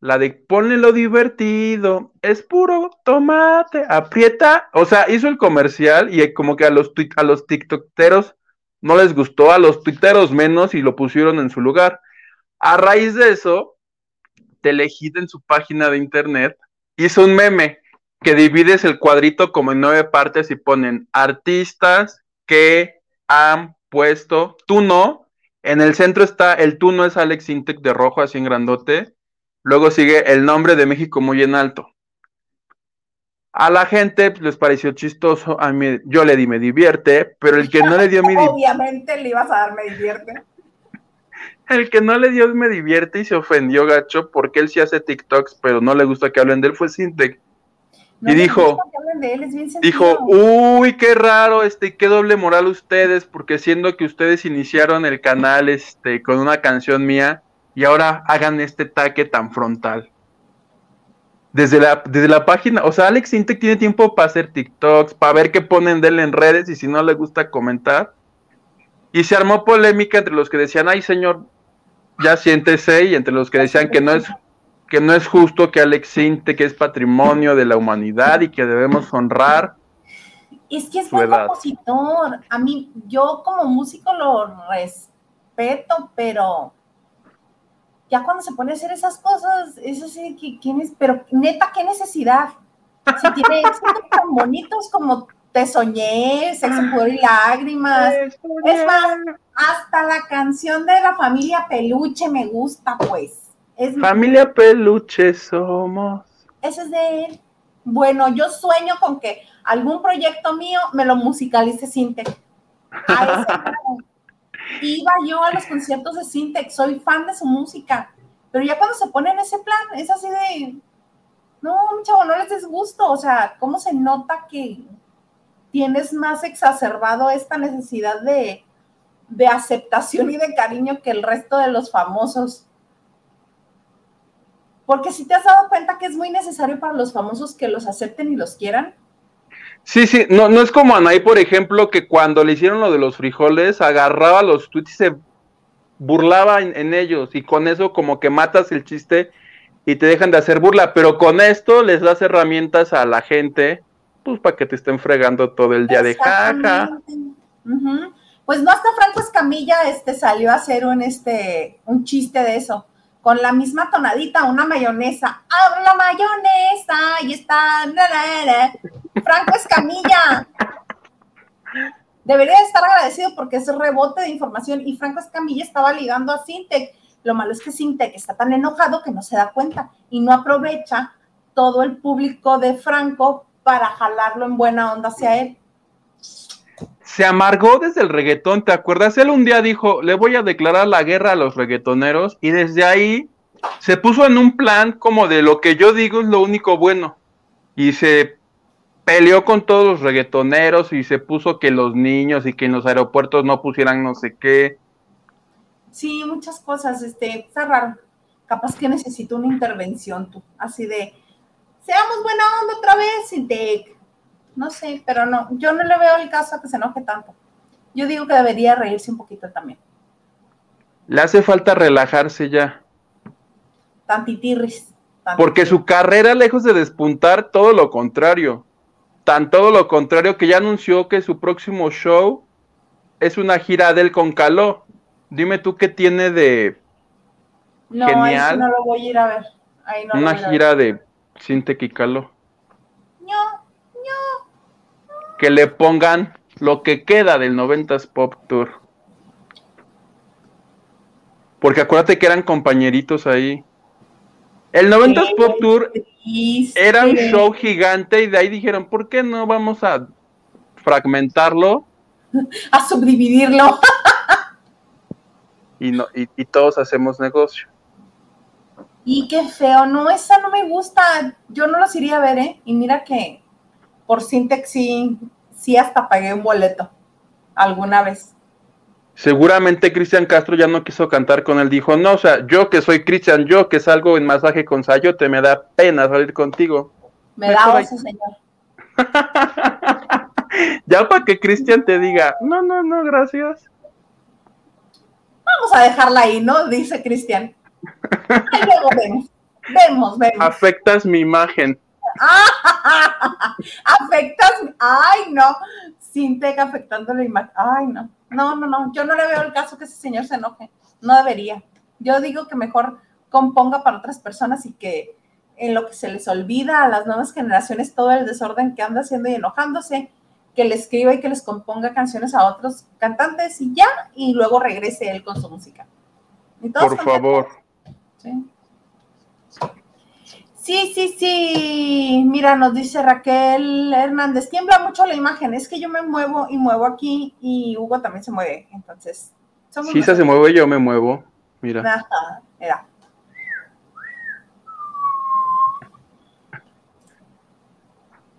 la de ponle lo divertido, es puro tomate, aprieta, o sea, hizo el comercial y como que a los a los tiktokeros no les gustó, a los tuiteros menos y lo pusieron en su lugar. A raíz de eso, Telehit en su página de internet hizo un meme que divides el cuadrito como en nueve partes y ponen artistas que han puesto, tú no, en el centro está el tú no es Alex Intec de rojo así en grandote, luego sigue el nombre de México muy en alto. A la gente pues, les pareció chistoso, a mí yo le di me divierte, pero el que no le dio mi Obviamente le ibas a dar, me divierte. el que no le dio me divierte y se ofendió gacho porque él sí hace TikToks, pero no le gusta que hablen de él fue Sintec. No Y dijo- de él, Dijo, uy, qué raro, este, qué doble moral ustedes, porque siendo que ustedes iniciaron el canal, este, con una canción mía, y ahora hagan este taque tan frontal. Desde la, desde la página, o sea, Alex Intec tiene tiempo para hacer TikToks, para ver qué ponen de él en redes, y si no le gusta comentar. Y se armó polémica entre los que decían, ay señor, ya siéntese, y entre los que decían que no es que no es justo que Alex Intec que es patrimonio de la humanidad y que debemos honrar. Es que es su buen edad. compositor. A mí, yo como músico lo respeto, pero ya cuando se pone a hacer esas cosas, es así que quién es, pero neta, qué necesidad. Si tiene éxitos tan bonitos como Te soñé, Sexo, Pudor y Lágrimas, Es más, hasta la canción de la familia Peluche me gusta, pues. Es, Familia peluche somos. ese es de él. Bueno, yo sueño con que algún proyecto mío me lo musicalice grado. Iba yo a los conciertos de Sintec, soy fan de su música, pero ya cuando se pone en ese plan, es así de, no, chavo, no les des gusto, o sea, ¿cómo se nota que tienes más exacerbado esta necesidad de, de aceptación y de cariño que el resto de los famosos? Porque si te has dado cuenta que es muy necesario para los famosos que los acepten y los quieran. Sí, sí, no, no es como Anaí, por ejemplo, que cuando le hicieron lo de los frijoles, agarraba los tweets y se burlaba en, en ellos, y con eso como que matas el chiste y te dejan de hacer burla, pero con esto les das herramientas a la gente, pues para que te estén fregando todo el día de jaja. Pues no hasta Franco Escamilla este, salió a hacer un, este, un chiste de eso, con la misma tonadita, una mayonesa. ¡Abro la mayonesa! Y está... Franco Escamilla. Debería estar agradecido porque es rebote de información y Franco Escamilla estaba ligando a Sintec. Lo malo es que Sintec está tan enojado que no se da cuenta y no aprovecha todo el público de Franco para jalarlo en buena onda hacia él. Se amargó desde el reggaetón, ¿te acuerdas? Él un día dijo, le voy a declarar la guerra a los reggaetoneros y desde ahí se puso en un plan como de lo que yo digo es lo único bueno. Y se peleó con todos los reggaetoneros y se puso que los niños y que en los aeropuertos no pusieran no sé qué. Sí, muchas cosas, este, está raro. Capaz que necesito una intervención tú, así de, seamos buena onda otra vez, Sintec. No sé, pero no, yo no le veo el caso a que se enoje tanto. Yo digo que debería reírse un poquito también. Le hace falta relajarse ya. Tantitirris. Porque su carrera, lejos de despuntar, todo lo contrario. Tan todo lo contrario que ya anunció que su próximo show es una gira de él con Caló. Dime tú qué tiene de No, ahí genial. sí no lo voy a ir a ver. Ahí no lo una voy a gira de Sintec y Caló. ver. No, Que le pongan lo que queda del 90s Pop Tour. Porque acuérdate que eran compañeritos ahí. El 90s Qué Pop Tour era un show gigante y de ahí dijeron, ¿por qué no vamos a fragmentarlo? A subdividirlo. y, no, y, y todos hacemos negocio. Y qué feo, no, esa no me gusta. Yo no los iría a ver, ¿eh? Y mira que por Sintex sí, sí hasta pagué un boleto alguna vez. Seguramente Cristian Castro ya no quiso cantar con él, dijo, no, o sea, yo que soy Cristian, yo que salgo en masaje con Sayote, me da pena salir contigo. Me Mejor da oso, señor. Ya para que Cristian te diga, no, no, no, gracias. Vamos a dejarla ahí, ¿no? Dice Cristian. Ahí luego vemos. Vemos, vemos. Afectas mi imagen. Afectas. Ay, no. Sintec afectando la imagen. Ay, no. No, no, no. Yo no le veo el caso que ese señor se enoje. No debería. Yo digo que mejor componga para otras personas y que en lo que se les olvida a las nuevas generaciones todo el desorden que anda haciendo y enojándose, que le escriba y que les componga canciones a otros cantantes y ya, y luego regrese él con su música. Por favor. Sí. Sí, sí, sí. Mira, nos dice Raquel Hernández, tiembla mucho la imagen. Es que yo me muevo y muevo aquí y Hugo también se mueve. Entonces, Si se mueve, yo me muevo. Mira. Ajá, mira.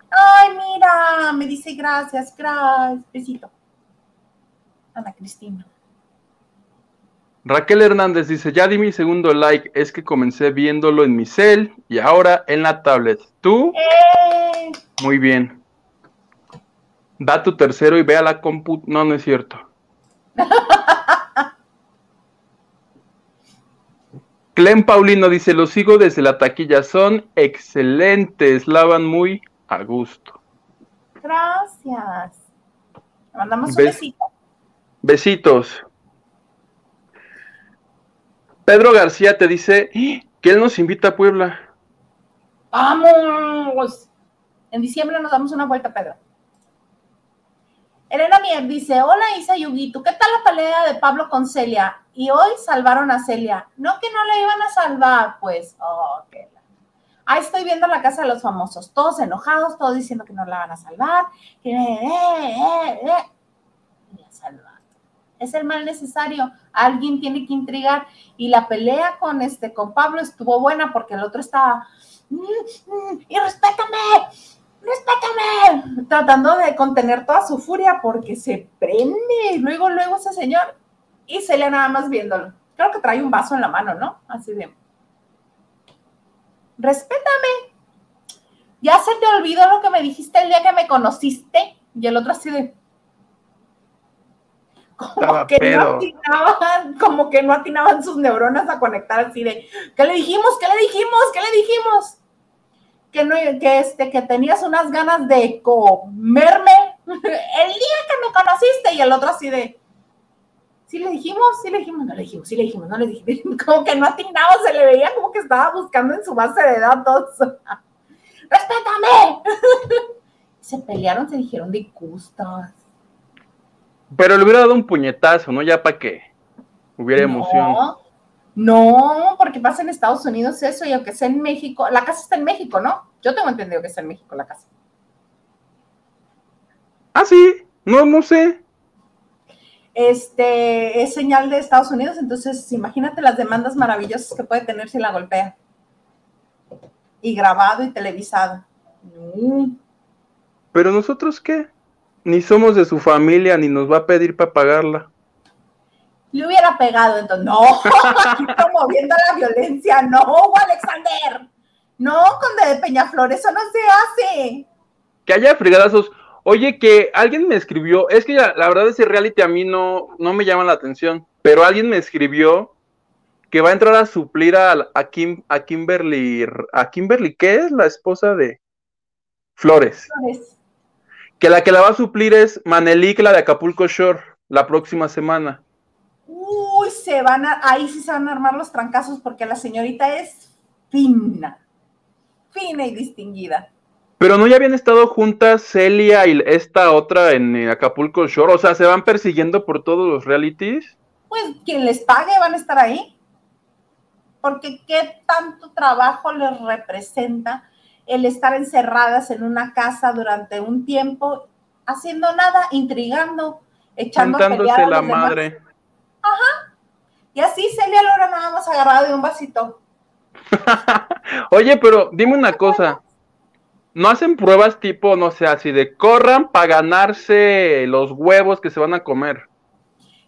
Ay, mira, me dice gracias, gracias, besito. Ana Cristina. Raquel Hernández dice, ya di mi segundo like, es que comencé viéndolo en mi cel y ahora en la tablet. ¿Tú? ¡Eh! Muy bien. Da tu tercero y ve a la compu. No, no es cierto. Clem Paulino dice, los sigo desde la taquilla, son excelentes, lavan muy a gusto. Gracias. Le mandamos un besito. Besitos. Pedro García te dice que él nos invita a Puebla. ¡Vamos! En diciembre nos damos una vuelta, Pedro. Elena Mier dice, hola Isa Yuguito, ¿qué tal la pelea de Pablo con Celia? Y hoy salvaron a Celia. No que no la iban a salvar, pues. Oh, Ahí estoy viendo la casa de los famosos, todos enojados, todos diciendo que no la van a salvar, que eh, eh, eh, salvar. Es el mal necesario. Alguien tiene que intrigar. Y la pelea con este, con Pablo estuvo buena porque el otro estaba. Mm, mm, y respétame, respétame. Tratando de contener toda su furia porque se prende. Luego, luego ese señor. Y se le nada más viéndolo. Creo que trae un vaso en la mano, ¿no? Así de respétame. Ya se te olvidó lo que me dijiste el día que me conociste. Y el otro así de. Como que, no atinaban, como que no atinaban sus neuronas a conectar así de. ¿Qué le dijimos? ¿Qué le dijimos? ¿Qué le dijimos? Que, no, que, este, que tenías unas ganas de comerme el día que me conociste. Y el otro así de sí le dijimos, sí le dijimos, no le dijimos, sí le dijimos, no le dijimos. Como que no atinado, se le veía como que estaba buscando en su base de datos. ¡Respétame! se pelearon, se dijeron disgustos. Pero le hubiera dado un puñetazo, ¿no? Ya para que hubiera emoción. No, porque pasa en Estados Unidos eso, y aunque sea en México, la casa está en México, ¿no? Yo tengo entendido que está en México la casa. Ah, sí, no, no sé este, es señal de Estados Unidos, entonces imagínate las demandas maravillosas que puede tener si la golpea. Y grabado y televisado. Pero nosotros qué? Ni somos de su familia, ni nos va a pedir para pagarla. Le hubiera pegado, entonces, no, promoviendo la violencia, no, Alexander, no, Conde de Peñaflor, eso no se hace. Que haya frigadazos, Oye, que alguien me escribió, es que la, verdad ese reality a mí no, no me llama la atención, pero alguien me escribió que va a entrar a suplir a, a, a Kimberly, a Kimberly, ¿qué es? La esposa de Flores. Flores. Que la que la va a suplir es Manelik, la de Acapulco Shore, la próxima semana. Uy, se van a, ahí sí se van a armar los trancazos porque la señorita es fina, fina y distinguida. Pero no ya habían estado juntas Celia y esta otra en Acapulco Shore, o sea, se van persiguiendo por todos los realities. Pues quien les pague van a estar ahí. Porque qué tanto trabajo les representa el estar encerradas en una casa durante un tiempo, haciendo nada, intrigando, echando a la madre. Ajá. Y así Celia Lora nada más agarrada de un vasito. Oye, pero dime una cosa no hacen pruebas tipo, no sé, así de corran para ganarse los huevos que se van a comer.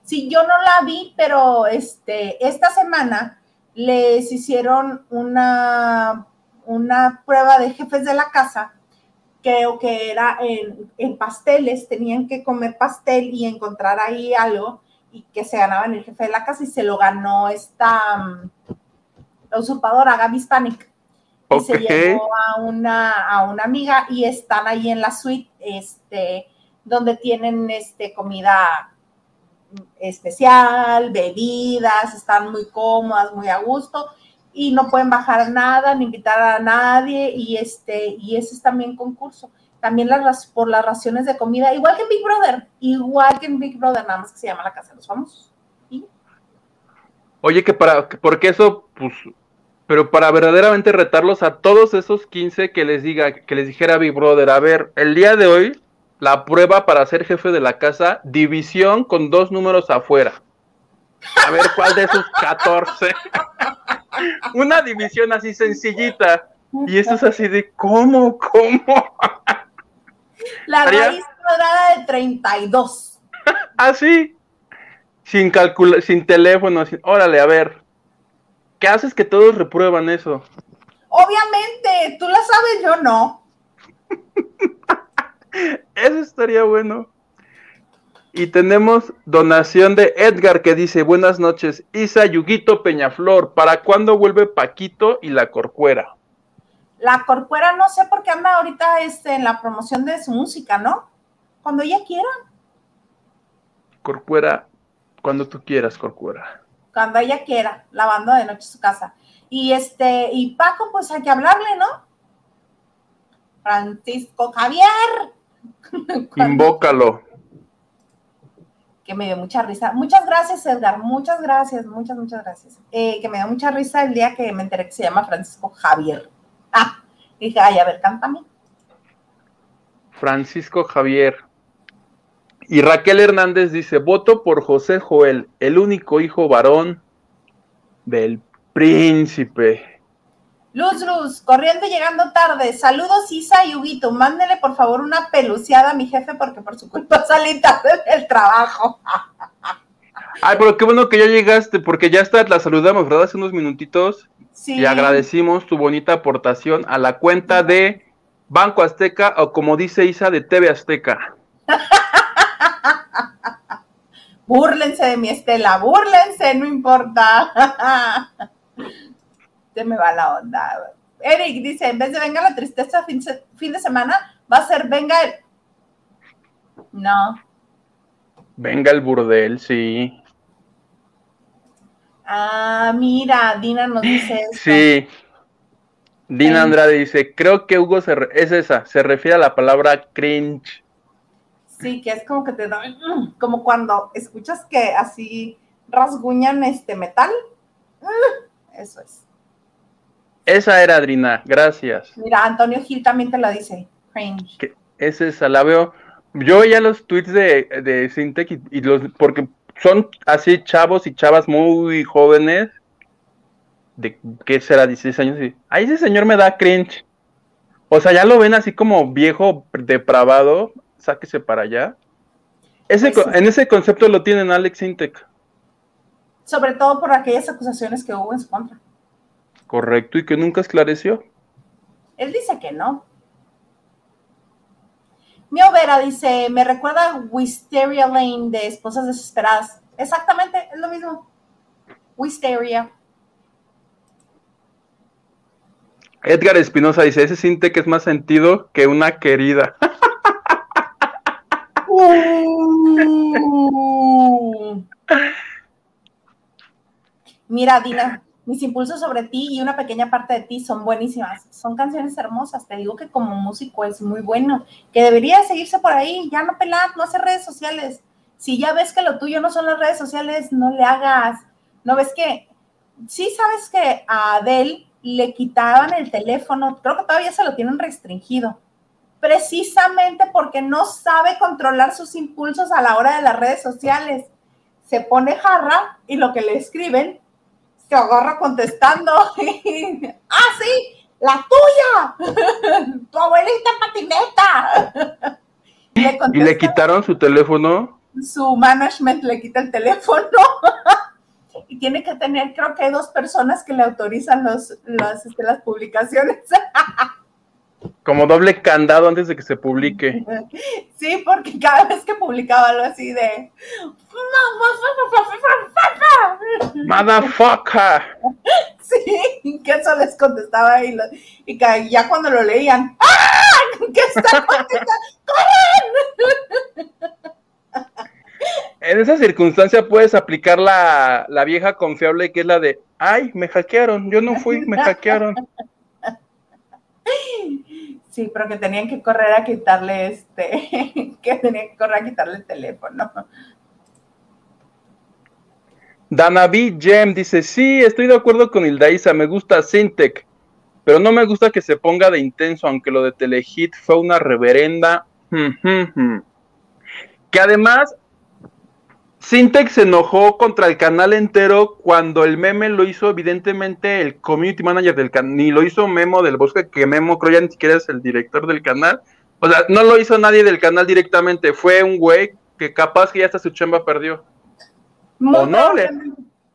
Sí, yo no la vi, pero este, esta semana les hicieron una, una prueba de jefes de la casa, creo que era en, en pasteles, tenían que comer pastel y encontrar ahí algo, y que se ganaban el jefe de la casa y se lo ganó esta la usurpadora Gaby Hispanic. Y se llevó a una, a una amiga y están ahí en la suite, este, donde tienen este, comida especial, bebidas, están muy cómodas, muy a gusto y no pueden bajar nada ni invitar a nadie y este y ese es también concurso. También las, por las raciones de comida, igual que en Big Brother, igual que en Big Brother, nada más que se llama la Casa de los Famosos. Oye, que para, porque eso, pues, pero para verdaderamente retarlos a todos esos 15 que les diga, que les dijera Big Brother, a ver, el día de hoy, la prueba para ser jefe de la casa, división con dos números afuera. A ver cuál de esos 14. Una división así sencillita. Y esto es así de, ¿cómo? ¿Cómo? La raíz cuadrada de 32. Así. Sin calcular, sin teléfono, sin, órale, a ver, ¿Qué haces que todos reprueban eso? Obviamente, tú lo sabes, yo no. eso estaría bueno. Y tenemos donación de Edgar que dice, buenas noches, Isa Yuguito Peñaflor, ¿para cuándo vuelve Paquito y la Corcuera? La Corcuera no sé por qué anda ahorita este, en la promoción de su música, ¿no? Cuando ella quiera. Corcuera, cuando tú quieras, Corcuera cuando ella quiera, lavando de noche su casa. Y este, y Paco, pues hay que hablarle, ¿no? Francisco Javier. Invócalo. Que me dio mucha risa. Muchas gracias, Edgar. Muchas gracias, muchas, muchas gracias. Eh, que me dio mucha risa el día que me enteré que se llama Francisco Javier. Ah, dije, ay, a ver, cántame. Francisco Javier. Y Raquel Hernández dice, voto por José Joel, el único hijo varón del príncipe. Luz Luz, corriendo y llegando tarde. Saludos Isa y Huguito. Mándele por favor una peluciada a mi jefe porque por su culpa salí tarde del trabajo. Ay, pero qué bueno que ya llegaste porque ya está, la saludamos, ¿verdad? Hace unos minutitos. Sí. Y agradecimos tu bonita aportación a la cuenta de Banco Azteca o como dice Isa de TV Azteca. Búrlense de mi Estela, búrlense, no importa. Se me va la onda. Eric dice, en vez de venga la tristeza fin, de semana, va a ser venga el... No. Venga el burdel, sí. Ah, mira, Dina nos dice eso. Sí. Dina Andrade dice, creo que Hugo se es esa, se refiere a la palabra cringe. Sí, que es como que te da, como cuando escuchas que así rasguñan este metal. Eso es. Esa era Adrina, gracias. Mira, Antonio Gil también te la dice. Cringe. Es esa, la veo. Yo ya los tweets de, de Sintec y, los, porque son así chavos y chavas muy jóvenes, de qué será, 16 años, y ahí ese señor me da cringe. O sea, ya lo ven así como viejo depravado, sáquese para allá. Ese, pues En ese concepto lo tienen Alex Intec. Sobre todo por aquellas acusaciones que hubo en su contra. Correcto, y que nunca esclareció. Él dice que no. Mi Vera dice, me recuerda a Wisteria Lane de Esposas Desesperadas. Exactamente, es lo mismo. Wisteria. Edgar Espinosa dice, ese Sintec es más sentido que una querida. Mira, Dina, mis impulsos sobre ti y una pequeña parte de ti son buenísimas. Son canciones hermosas. Te digo que como músico es muy bueno, que debería seguirse por ahí. Ya no pelar, no hacer redes sociales. Si ya ves que lo tuyo no son las redes sociales, no le hagas. No ves que, sí sabes que a Adele le quitaban el teléfono, creo que todavía se lo tienen restringido precisamente porque no sabe controlar sus impulsos a la hora de las redes sociales. Se pone jarra y lo que le escriben agarra contestando. ah, sí, la tuya, tu abuelita patineta. y, le quitaron su teléfono. Su management le quita el teléfono. y tiene que tener, creo que hay dos personas que le autorizan los, las, este, las publicaciones. Como doble candado antes de que se publique. Sí, porque cada vez que publicaba algo así de Motherfucker. Sí, que eso les contestaba y, y ya cuando lo leían, ¡ah! ¿Qué está contestando? En esa circunstancia puedes aplicar la, la vieja confiable que es la de, ay, me hackearon, yo no fui, me hackearon. Sí, pero que tenían que correr a quitarle este, que tenían que correr a quitarle el teléfono. Danavi Jem dice, sí, estoy de acuerdo con Hildaisa, me gusta Sintec, pero no me gusta que se ponga de intenso, aunque lo de Telehit fue una reverenda. Que además Sintex se enojó contra el canal entero cuando el meme lo hizo evidentemente el community manager del canal, ni lo hizo Memo del Bosque, que Memo creo ya ni siquiera es el director del canal. O sea, no lo hizo nadie del canal directamente, fue un güey que capaz que ya hasta su chamba perdió. o no, le,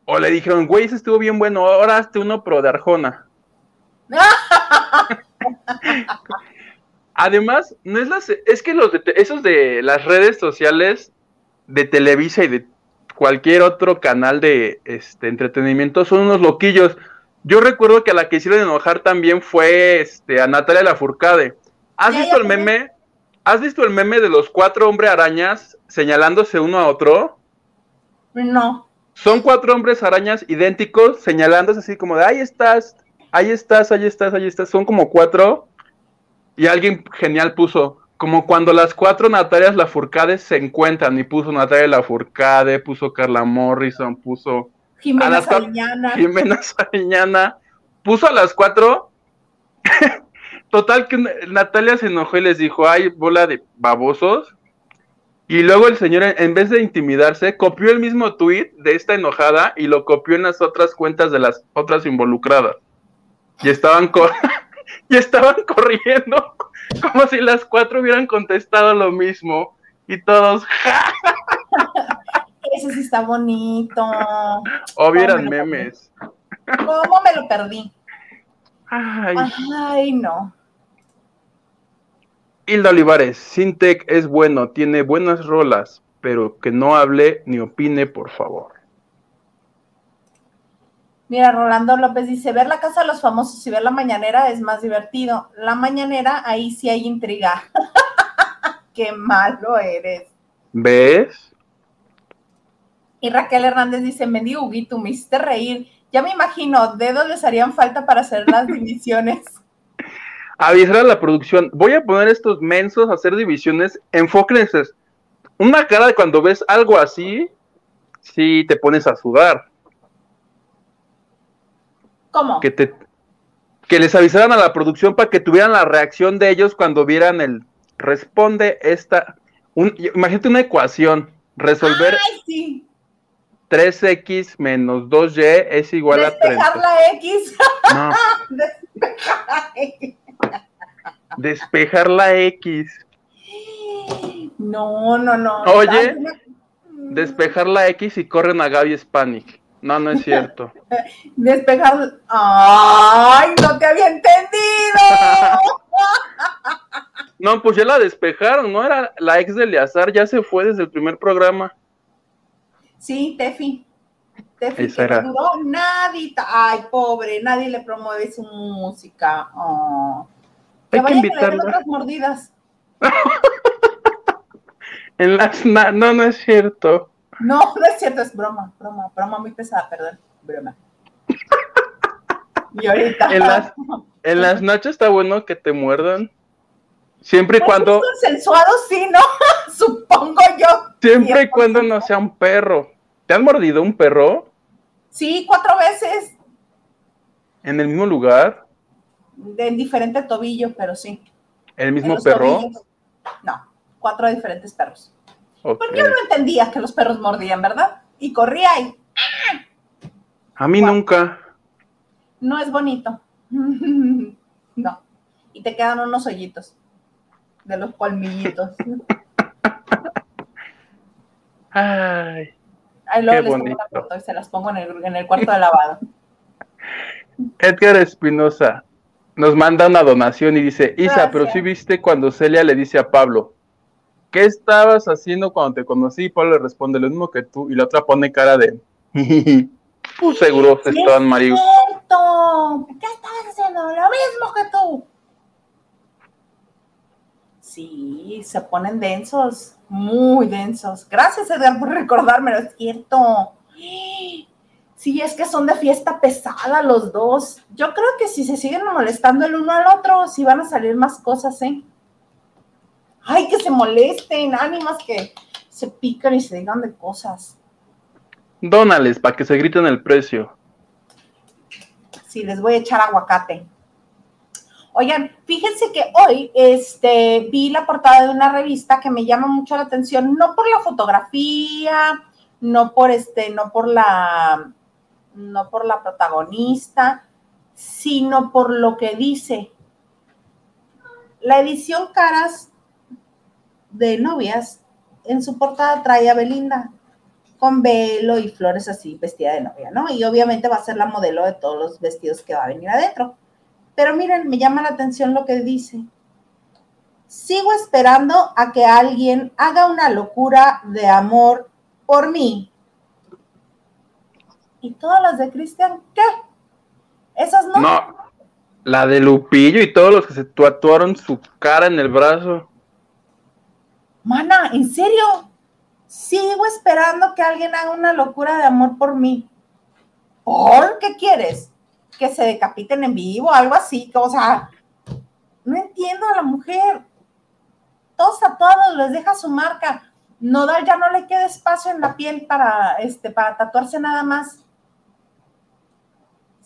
o le dijeron, güey, ese estuvo bien bueno, ahora hazte uno pro de Arjona. Además, no es las, es que los de, esos de las redes sociales de Televisa y de cualquier otro canal de este entretenimiento son unos loquillos. Yo recuerdo que a la que hicieron enojar también fue este, a Natalia Lafourcade. ¿Has visto el meme? ¿Has visto el meme de los cuatro hombres arañas señalándose uno a otro? No. Son cuatro hombres arañas idénticos señalándose así como de ahí estás, ahí estás, ahí estás, ahí estás. Son como cuatro. Y alguien genial puso, como cuando las cuatro Natalias Lafourcade se encuentran y puso Natalia Lafourcade, puso Carla Morrison, puso Jimena Sariñana. Jimena Sariñana, puso a las cuatro. Total que Natalia se enojó y les dijo, ay, bola de babosos. Y luego el señor, en vez de intimidarse, copió el mismo tweet de esta enojada y lo copió en las otras cuentas de las otras involucradas. Y estaban, y estaban corriendo como si las cuatro hubieran contestado lo mismo y todos. Ese sí está bonito. O vieran memes. ¿Cómo me lo perdí? Ay. Ay, no. Hilda Olivares, Sintec es bueno, tiene buenas rolas, pero que no hable ni opine, por favor. Mira, Rolando López dice, ver la casa de los famosos y ver la mañanera es más divertido. La mañanera, ahí sí hay intriga. Qué malo eres. ¿Ves? Y Raquel Hernández dice, me di Huguito, me hiciste reír. Ya me imagino, dedos les harían falta para hacer las divisiones. Avisar a la producción, voy a poner estos mensos a hacer divisiones, enfóquense. Una cara de cuando ves algo así, sí te pones a sudar. ¿Cómo? Que, te, que les avisaran a la producción para que tuvieran la reacción de ellos cuando vieran el responde esta. Un, imagínate una ecuación. Resolver Ay, sí. 3x menos 2y es igual Despejar a 30. la X. No, Despejar la X. despejar la x. No, no, no. Oye. Despejar la x y corren a Gaby Spanik. No, no es cierto. Despejar. ¡Ay! No te había entendido. No, pues ya la despejaron, ¿no? Era la ex de Eleazar, ya se fue desde el primer programa. Sí, Tefi. Tefi, Esa era. duró nadita. Ay, pobre, nadie le promueve su música. Oh. Hay que que invitarla. otras mordidas. En las no, no es cierto. No, no es cierto, es broma, broma, broma muy pesada, perdón, broma. Y ahorita. En las, en las noches está bueno que te muerdan. Siempre y Pues cuando, consensuado, sí, ¿no? Supongo yo. siempre y cuando no sea un perro. ¿Te han mordido un perro Sí, cuatro veces en el mismo lugar? de, en diferente tobillo, pero sí. ¿El mismo perro? tobillos. No, cuatro diferentes perros. Ok. Porque yo no entendía que los perros mordían, ¿verdad? Y corría y A mí nunca. no es bonito. no. Y te quedan unos hoyitos de los colmillitos. Ay. Ahí luego Qué les bonito. la foto y se las pongo en el, en el cuarto de lavado. Edgar Espinosa. nos manda una donación y dice, Isa, pero sí viste cuando Celia le dice a Pablo, ¿qué estabas haciendo cuando te conocí? Y Pablo le responde lo mismo que tú y la otra pone cara de, pues seguro se estaban maridos. ¿Qué estabas haciendo? Lo mismo que tú. Sí, se ponen densos, muy densos. Gracias, Edgar, por recordármelo, es cierto. Sí, es que son de fiesta pesada los dos. Yo creo que si se siguen molestando el uno al otro, sí van a salir más cosas, ¿eh? Ay, que se molesten, ánimas que se pican y se digan de cosas. Dónales para que se griten el precio. Sí, les voy a echar aguacate. Oigan, fíjense que hoy este, vi la portada de una revista que me llama mucho la atención, no por la fotografía, no por este, no por la no por la protagonista, sino por lo que dice. La edición Caras de novias en su portada trae a Belinda con velo y flores así, vestida de novia, ¿no? Y obviamente va a ser la modelo de todos los vestidos que va a venir adentro. Pero miren, me llama la atención lo que dice. Sigo esperando a que alguien haga una locura de amor por mí ¿Y todas las de Cristian qué? ¿Esas no? No, la de Lupillo y todos los que se tatuaron su cara en el brazo. Mana, ¿en serio? Sigo esperando que alguien haga una locura de amor por mí. ¿Por qué quieres? Que se decapiten en vivo, algo así. O sea, no entiendo a la mujer. Todos tatuados les deja su marca. Nodal ya no le queda espacio en la piel para, este, para tatuarse nada más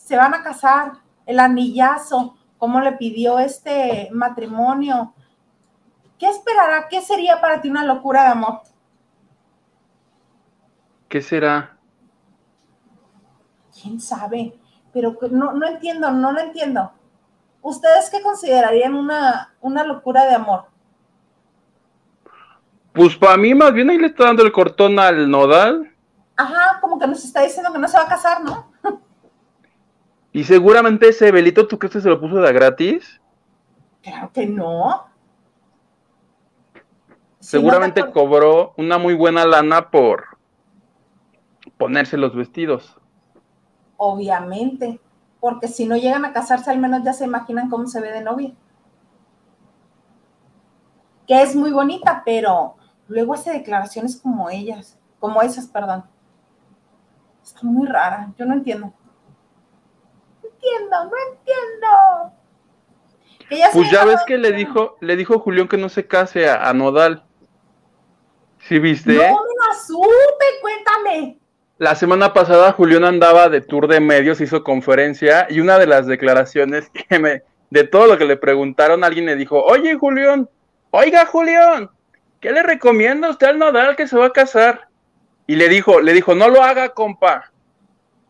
se van a casar, el anillazo, cómo le pidió este matrimonio. ¿Qué esperará? ¿Qué sería para ti una locura de amor? ¿Qué será? ¿Quién sabe? Pero no, no entiendo, no lo entiendo. ¿Ustedes qué considerarían una, una locura de amor? Pues para mí más bien ahí le está dando el cortón al nodal. Ajá, como que nos está diciendo que no se va a casar, ¿no? Y seguramente ese velito, ¿tú crees que se lo puso de gratis? Claro que no. Seguramente cobró una muy buena lana por ponerse los vestidos. Obviamente, porque si no llegan a casarse, al menos ya se imaginan cómo se ve de novia. Que es muy bonita, pero luego hace declaraciones como ellas, como esas, perdón. Está muy rara, yo no entiendo entiendo, no entiendo. pues ya ves que le dijo, le dijo Julián que no se case a, Nodal. ¿Sí viste? No, no la supe, cuéntame. La semana pasada Julián andaba de tour de medios, hizo conferencia y una de las declaraciones que me, de todo lo que le preguntaron, alguien le dijo, oye Julián, oiga Julián, ¿qué le recomienda usted al Nodal que se va a casar? Y le dijo, le dijo, no lo haga, compa.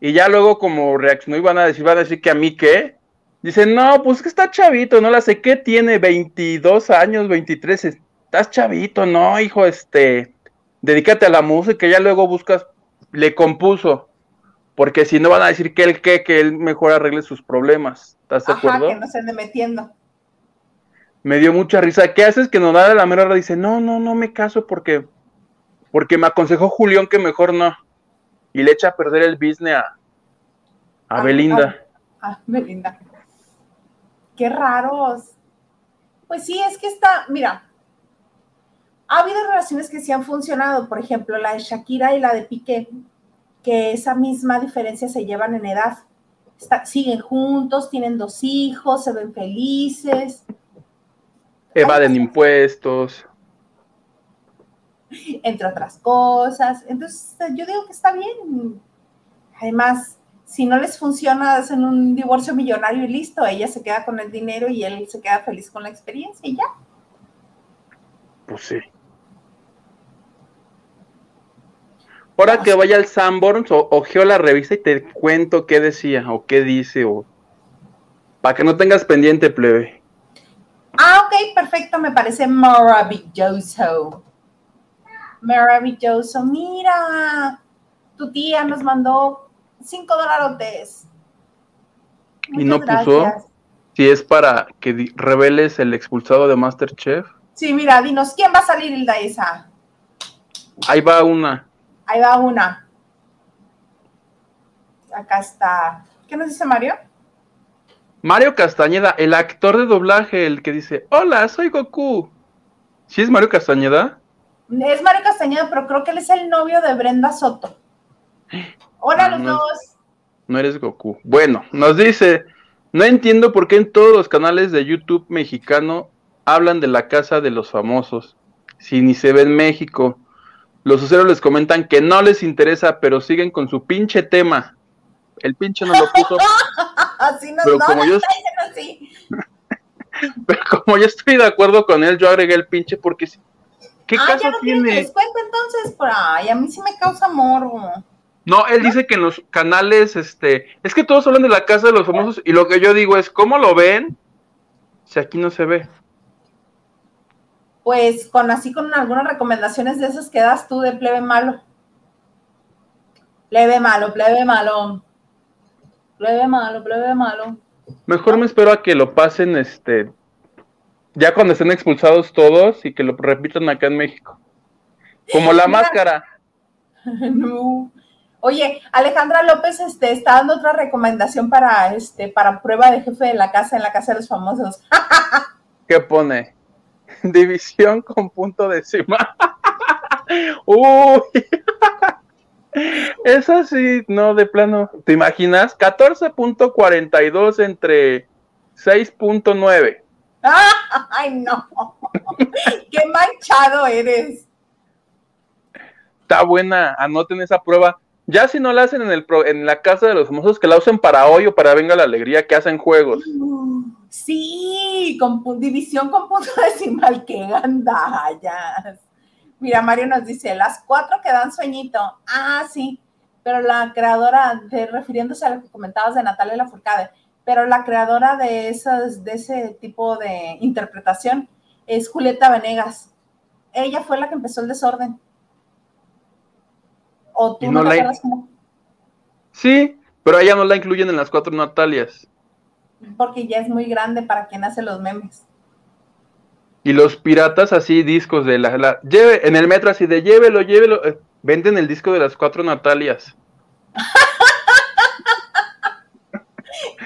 Y ya luego como reaccionó y van a decir, van a decir que a mí qué. Dicen, no, pues que está chavito, no la sé, ¿qué tiene? 22 años, 23, estás chavito, no, hijo, este, dedícate a la música, ya luego buscas, le compuso, porque si no van a decir que él qué, que él mejor arregle sus problemas, ¿estás de acuerdo? que no se ande metiendo. Me dio mucha risa, ¿qué haces? Que no da la mera hora, dice, no, no, no me caso porque, porque me aconsejó Julián que mejor no y le echa a perder el business a, a Belinda. A, Belinda. Qué raros. Pues sí, es que está, mira, ha habido relaciones que sí han funcionado, por ejemplo, la de Shakira y la de Piqué, que esa misma diferencia se llevan en edad. siguen juntos, tienen dos hijos, se ven felices. Evaden impuestos entre otras cosas. Entonces, yo digo que está bien. Además, si no les funciona, hacen un divorcio millonario y listo. Ella se queda con el dinero y él se queda feliz con la experiencia y ya. Pues sí. Ahora que vaya al Sanborns, o, ojeo la revista y te cuento qué decía o qué dice, o para que no tengas pendiente, plebe. Ah, ok, perfecto, me parece maravilloso maravilloso. Mira, tu tía nos mandó cinco dólares. y no puso. si es para que reveles el expulsado de Masterchef. Sí, mira, dinos, ¿quién va a salir, Hilda esa? Ahí va una. Ahí va una. Acá está. ¿Qué nos dice Mario? Mario Castañeda, el actor de doblaje, el que dice, hola, soy Goku. ¿Sí es Mario Castañeda? Es Mario Castañeda, pero creo que él es el novio de Brenda Soto. Hola, ah, los dos. No eres Goku. Bueno, nos dice, no entiendo por qué en todos los canales de YouTube mexicano hablan de la casa de los famosos, si ni se ve en México. Los usuarios les comentan que no les interesa, pero siguen con su pinche tema. El pinche no lo puso. así no, pero como yo, así. pero como yo estoy de acuerdo con él, yo agregué el pinche porque ¿qué ah, caso tiene? Les cuento entonces, ay, a mí sí me causa morbo. No, él dice que en los canales, este, es que todos hablan de la casa de los famosos y lo que yo digo es, ¿cómo lo ven? Si aquí no se ve. Pues con así con algunas recomendaciones de esas que das tú de plebe malo. Plebe malo, plebe malo. Plebe malo, plebe malo. Mejor me espero a que lo pasen, este, ya cuando estén expulsados todos y que lo repitan acá en México. Como la máscara. no. Oye, Alejandra López este, está dando otra recomendación para, este, para prueba de jefe de la casa en la casa de los famosos. ¿Qué pone? División con punto decimal. Uy. Eso sí, no, de plano. ¿Te imaginas? 14.42 entre 6.9. Ay, no. Qué manchado eres. Está buena, anoten esa prueba. Ya si no la hacen en, el en la casa de los famosos, que la usen para hoy o para Venga la Alegría, que hacen juegos. Sí, con división con punto decimal, que gandallas. Mira, Mario nos dice, las cuatro que dan sueñito. Ah, sí, pero la creadora, de, refiriéndose a lo que comentabas de Natalia Lafourcade, pero la creadora de, esas, de ese tipo de interpretación es Julieta Venegas. Ella fue la que empezó el desorden. ¿O tú no, la... Sí, pero ella no la incluyen en las cuatro Natalias. Porque ya es muy grande para quien hace los memes. Y los piratas así, discos de la, lleve, en el metro así de llévelo, llévelo, eh, venden el disco de las cuatro Natalias.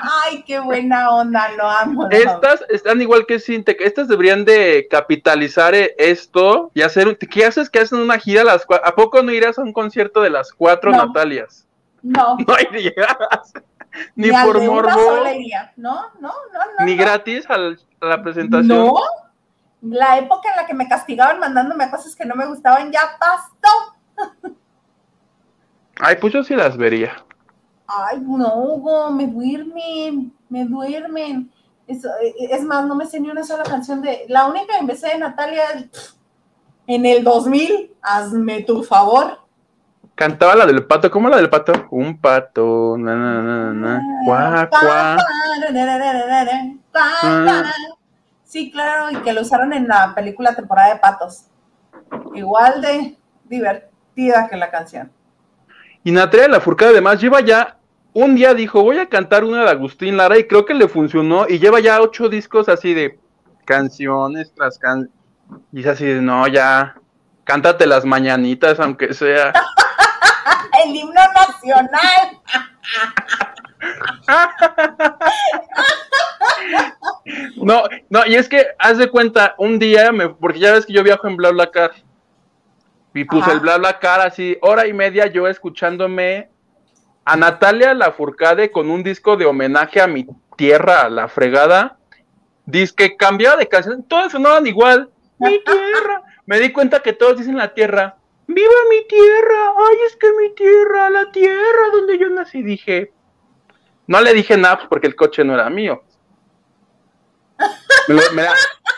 Ay, qué buena onda, lo amo. Estas están igual que Sintec, estas deberían de capitalizar eh, esto y hacer, ¿qué haces que hacen una gira a las cuatro? ¿A poco no irás a un concierto de las cuatro Natalias? No. No irías. Ni, por morbo. No, no, no, no. Ni gratis a la presentación. No. La época en la que me castigaban mandándome cosas que no me gustaban ya pasó. Ay, pues yo sí las vería. Ay, no, Hugo, me duermen, me duermen. Es, es más, no me sé ni una sola canción de. La única que empecé de Natalia en el 2000, hazme tu favor. Cantaba la del pato, ¿cómo la del pato? Un pato, na, na, na, na, cuá, cuá. Sí, claro, y que lo usaron en la película temporada de patos. Igual de divertida que la canción. Y Natalia La Furcada además lleva ya un día dijo, voy a cantar una de Agustín Lara y creo que le funcionó y lleva ya ocho discos así de canciones tras canciones. Y es así de, no, ya, cántate las mañanitas aunque sea. El himno nacional. no, no, y es que haz de cuenta, un día, me, porque ya ves que yo viajo en BlaBlaCar, y puse el BlaBlaCar así, hora y media yo escuchándome a Natalia Lafourcade con un disco de homenaje a mi tierra, la fregada, dice que cambiaba de canción, todas sonaban igual, mi tierra, me di cuenta que todos dicen la tierra, viva mi tierra, ay es que mi tierra, la tierra donde yo nací, dije, no le dije nada porque el coche no era mío.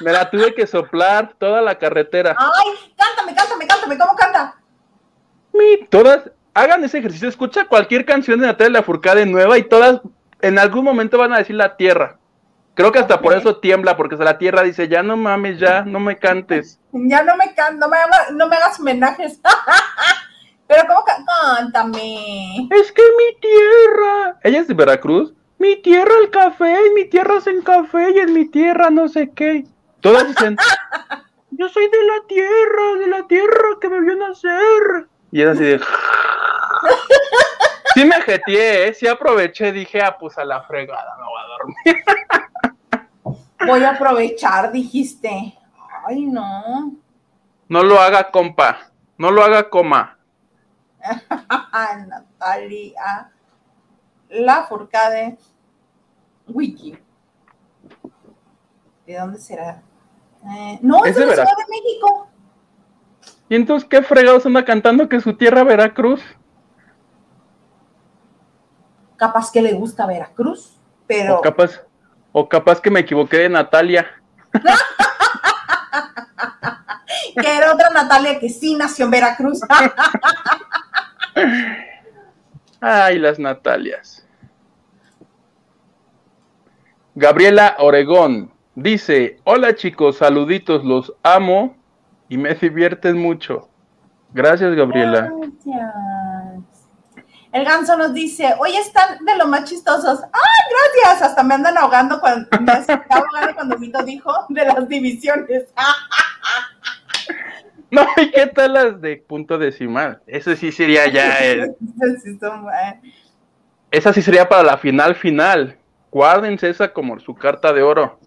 Me, la, tuve que soplar toda la carretera. Ay, cántame, cántame, cántame, ¿cómo canta? Mi, todas, hagan ese ejercicio, escucha cualquier canción de Natalia Lafourcade nueva y todas en algún momento van a decir la tierra. Creo que hasta por eso tiembla, porque la tierra dice, ya no mames, ya, no me cantes. Ya no me cantes, no me, no me hagas homenajes. Pero ¿cómo cántame? Es que mi tierra. Ella es de Veracruz. mi tierra el café, y mi tierra hacen café y en mi tierra no sé qué. Todas dicen, yo soy de la tierra, de la tierra que me vio nacer. Y es así de... Sí me jeteé, ¿eh? sí aproveché, dije, ah, pues a la fregada me voy a dormir. Voy a aprovechar, dijiste. Ay, no. No lo haga, compa. No lo haga, coma. Natalia. La Furcade. Wiki. ¿De dónde será? Eh, no, es, de, la Ciudad de México. ¿Y entonces qué fregados anda cantando que su tierra Veracruz? Capaz que le gusta Veracruz, pero. O capaz, o capaz que me equivoqué de Natalia. que era otra Natalia que sí nació en Veracruz. Ay, las Natalias. Gabriela Oregón dice: Hola chicos, saluditos, los amo y me divierten mucho. Gracias, Gabriela. El ganso nos dice, hoy están de lo más chistosos. ¡Ay, gracias! Hasta me andan ahogando cuando me ahogando cuando Vito dijo de las divisiones. no, ¿y qué tal las de punto decimal? Eso sí sería ya el... Esa sí sería para la final final. Guárdense esa como su carta de oro.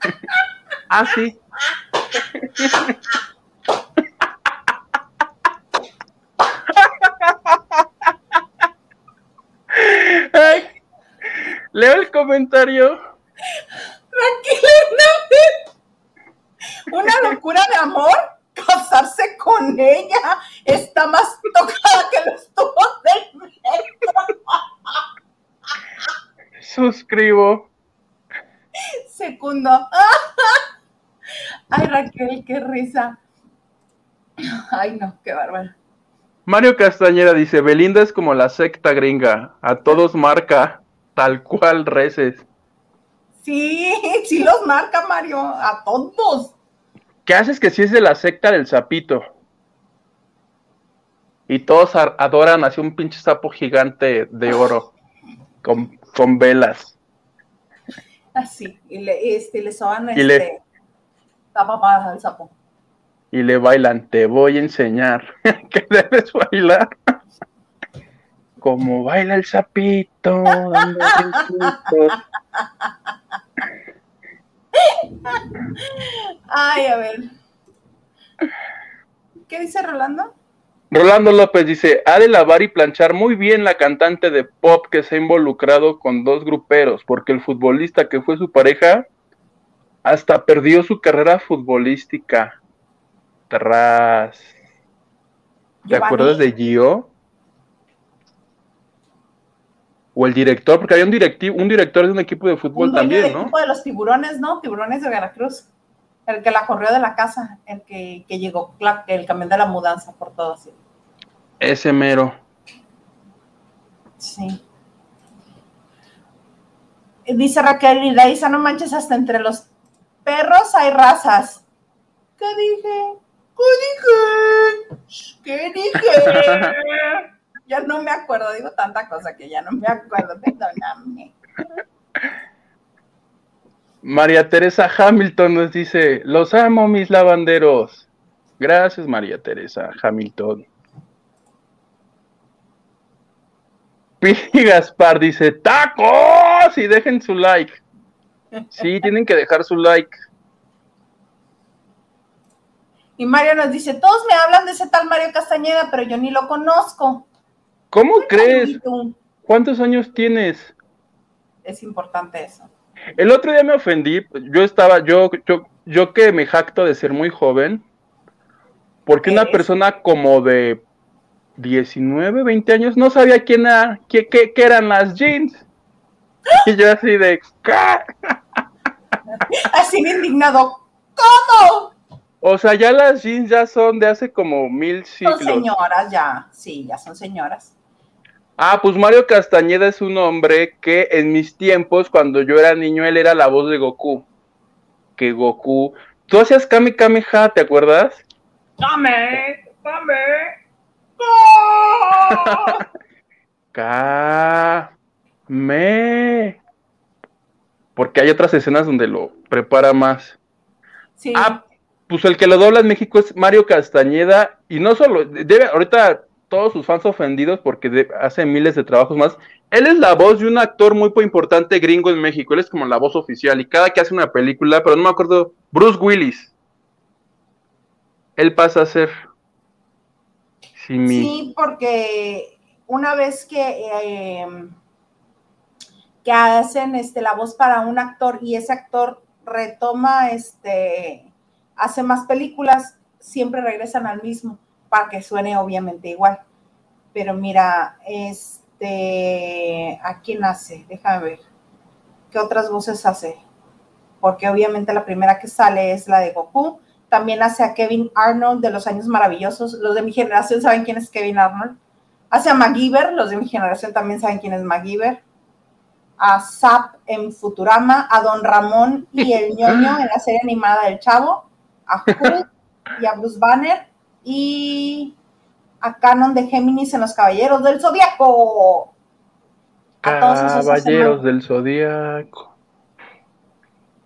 ah, sí. Leo el comentario. Tranquila, Una locura de amor. Casarse con ella está más tocada que los tubos del metro. Suscribo. Segundo. Ay, Raquel, qué risa. Ay, no, qué bárbaro. Mario Castañeda dice, Belinda es como la secta gringa, a todos marca, tal cual reces. Sí, sí los marca Mario, a todos. ¿Qué haces que si es de la secta del sapito? Y todos adoran así un pinche sapo gigante de oro con, con velas. Así, y le, este, le soban este, tapapadas al sapo y le bailan, te voy a enseñar que debes bailar. Como baila el sapito, Ay, a ver. ¿Qué dice Rolando? Rolando López dice, ha de lavar y planchar muy bien la cantante de pop que se ha involucrado con dos gruperos, porque el futbolista que fue su pareja hasta perdió su carrera futbolística. Tras. ¿Te acuerdas de Gio? O el director, porque había un directivo, un director de un equipo de fútbol también, ¿no? equipo de los tiburones, ¿no? Tiburones de Veracruz. El que la corrió de la casa, el que, llegó, el camión de la mudanza por todo así. Ese mero. Sí. Dice Raquel y Daisa, no manches, hasta entre los perros hay razas. ¿Qué dije? ¿Qué dije? ¿Qué dije? ya no me acuerdo, digo tanta cosa que ya no me acuerdo, perdóname. María Teresa Hamilton nos dice, los amo mis lavanderos. Gracias María Teresa Hamilton. Pili Gaspar dice, tacos y dejen su like. Sí, tienen que dejar su like. Y Mario nos dice, todos me hablan de ese tal Mario Castañeda, pero yo ni lo conozco. ¿Cómo crees? ¿Cuántos años tienes? Es importante eso. El otro día me ofendí, yo estaba, yo, yo, yo que me jacto de ser muy joven, porque una persona como de 19, 20 años no sabía quién era, qué, qué, eran las jeans. Y yo así de... así indignado. ¿Cómo? O sea, ya las jeans ya son de hace como mil siglos. Son señoras ya, sí, ya son señoras. Ah, pues Mario Castañeda es un hombre que en mis tiempos, cuando yo era niño, él era la voz de Goku. Que Goku. Tú hacías Kame Kameha, ¿te acuerdas? Kame, Kame. Ka. Me. Porque hay otras escenas donde lo prepara más. Sí. Ah, pues el que lo dobla en México es Mario Castañeda. Y no solo, debe, ahorita todos sus fans ofendidos porque hace miles de trabajos más. Él es la voz de un actor muy importante gringo en México. Él es como la voz oficial. Y cada que hace una película, pero no me acuerdo, Bruce Willis. Él pasa a ser. Sí, porque una vez que, em, que hacen este, la voz para un actor y ese actor retoma, este, hace más películas, siempre regresan al mismo para que suene obviamente igual. Pero mira, este, ¿a quién hace? Déjame ver. ¿Qué otras voces hace? Porque obviamente la primera que sale es la de Goku. También hace a Kevin Arnold de los años maravillosos. Los de mi generación saben quién es Kevin Arnold. Hace a MacGyver, los de mi generación también saben quién es MacGyver. A Zap en Futurama, a Don Ramón y el ñoño en la serie animada del Chavo, a Hulk y a Bruce Banner y a Canon de Géminis en los Caballeros del Zodíaco. Caballeros del Zodíaco.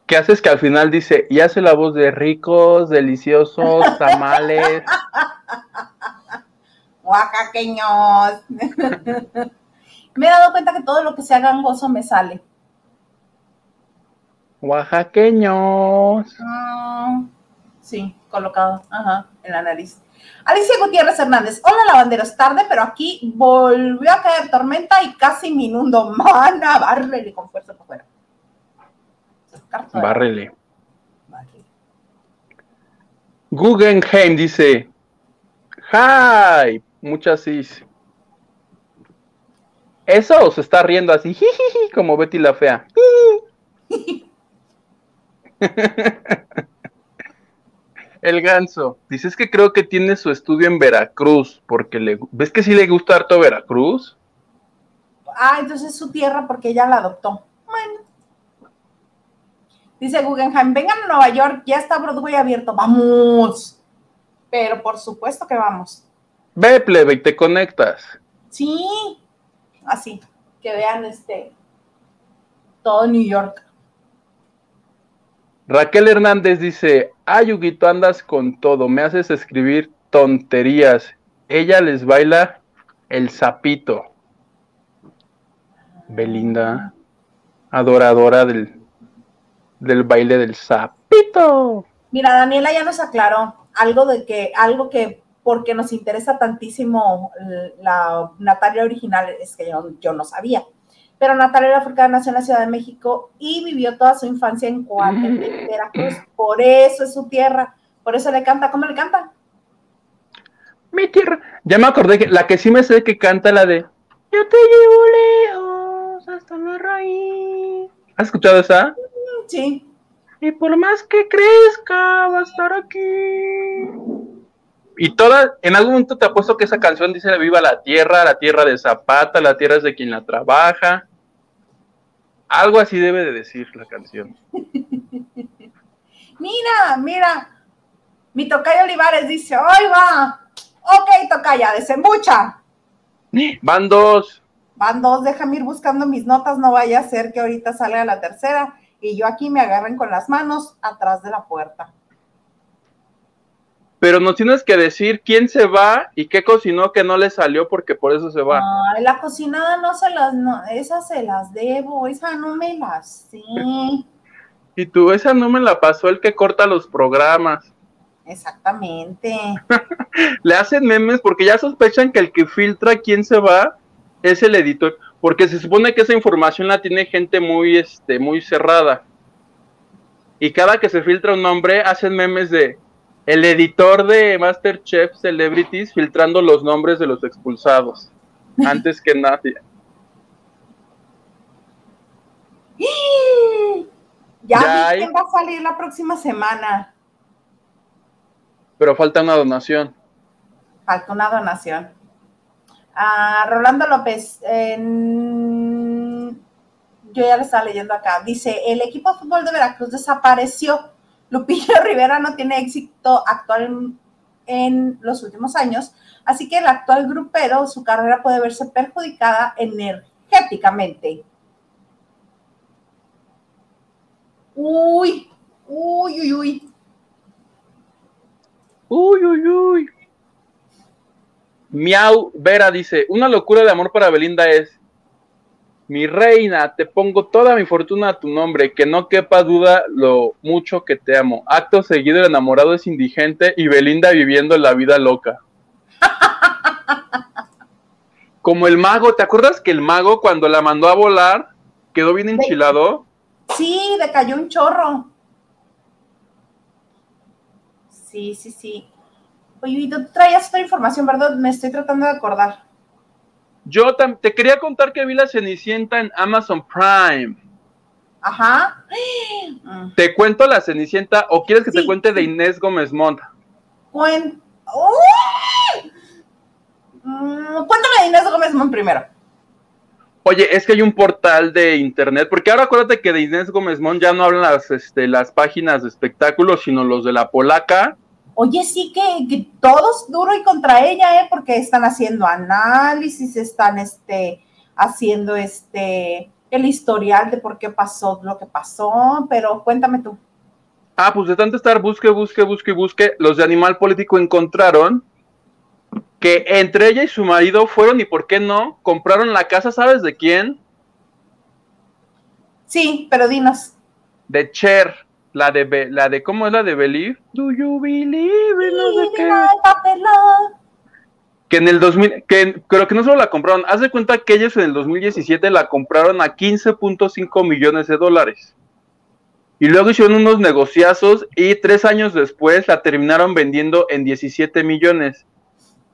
¿Qué haces que al final dice, y hace la voz de ricos, deliciosos, tamales? Oaxaqueños. me he dado cuenta que todo lo que sea gangoso me sale. Oaxaqueños. Ah, sí, colocado, ajá, en la nariz. Alicia Gutiérrez Hernández, hola lavanderos, tarde, pero aquí volvió a caer tormenta y casi me inundo. Mana, bárrele con fuerza para afuera. Bárrele. Guggenheim dice, hi, muchas sis. Eso se está riendo así, como Betty la fea. El ganso. Dices que creo que tiene su estudio en Veracruz, porque le... ¿Ves que sí le gusta harto Veracruz? Ah, entonces es su tierra porque ella la adoptó. Bueno. Dice Guggenheim, vengan a Nueva York, ya está Broadway abierto, vamos. Pero por supuesto que vamos. Ve, plebe, y te conectas. Sí, así, que vean este, todo New York. Raquel Hernández dice, ay, Huguito, andas con todo, me haces escribir tonterías. Ella les baila el sapito. Belinda, adoradora del, del baile del sapito. Mira, Daniela ya nos aclaró algo de que, algo que porque nos interesa tantísimo la Natalia original, es que yo no sabía pero Natalia Africana nació en la Ciudad de México y vivió toda su infancia en Coatepec, Veracruz. Por eso es su tierra, por eso le canta. ¿Cómo le canta? Mi tierra. Ya me acordé que la que sí me sé que canta la de Yo te llevo lejos hasta la raíz. ¿Has escuchado esa? Sí. Y por más que crezca, va a estar aquí. Y toda, en algún momento te apuesto que esa canción dice viva la tierra, la tierra de Zapata, la tierra es de quien la trabaja. Algo así debe de decir la canción. mira, mira. Mi tocayo Olivares dice, ¡ay va! Ok, tocaya, desembucha. Van dos. Van dos, déjame ir buscando mis notas, no vaya a ser que ahorita salga la tercera y yo aquí me agarren con las manos atrás de la puerta. Pero nos tienes que decir quién se va y qué cocinó que no le salió porque por eso se va. Ay, la cocinada no se las, no, esas se las debo, esa no me las sé. y tú, esa no me la pasó el que corta los programas. Exactamente. le hacen memes porque ya sospechan que el que filtra quién se va es el editor, porque se supone que esa información la tiene gente muy, este, muy cerrada. Y cada que se filtra un nombre, hacen memes de el editor de Masterchef Celebrities filtrando los nombres de los expulsados antes que nadie. Ya, quién va a salir la próxima semana. Pero falta una donación. Falta una donación. Ah, Rolando López, yo ya lo estaba leyendo acá. Dice: el equipo de fútbol de Veracruz desapareció Lupillo Rivera no tiene éxito actual en los últimos años, así que el actual grupero, su carrera puede verse perjudicada energéticamente. Uy, uy, uy, uy. Uy, uy, uy. Miau Vera dice, una locura de amor para Belinda es mi reina, te pongo toda mi fortuna a tu nombre, que no quepa duda lo mucho que te amo. Acto seguido, el enamorado es indigente y Belinda viviendo la vida loca. Como el mago, ¿te acuerdas que el mago cuando la mandó a volar quedó bien enchilado? Sí, le cayó un chorro. Sí, sí, sí. Oye, tú traías otra información, ¿verdad? Me estoy tratando de acordar. Yo te quería contar que vi la Cenicienta en Amazon Prime. Ajá. ¿Te cuento la Cenicienta o quieres que te cuente de Inés Gómez Montt? Cuen... Mm, cuéntame de Inés Gómez Montt primero. Oye, es que hay un portal de internet, porque ahora acuérdate que de Inés Gómez Montt ya no hablan las, este, las páginas de espectáculos, sino los de la polaca. Oye, sí que, que todos duro y contra ella, ¿eh? Porque están haciendo análisis, están este, haciendo este, el historial de por qué pasó lo que pasó, pero cuéntame tú. Ah, pues de tanto estar busque, busque, busque, busque, los de Animal Político encontraron que entre ella y su marido fueron y por qué no compraron la casa, ¿sabes de quién? Sí, pero dinos. De Cher, la de la de ¿cómo es la de Believe? Do you believe no qué? Que en el 2000, que creo que no solo la compraron, haz de cuenta que ellos en el 2017 la compraron a 15.5 millones de dólares. Y luego hicieron unos negociazos y tres años después la terminaron vendiendo en 17 millones.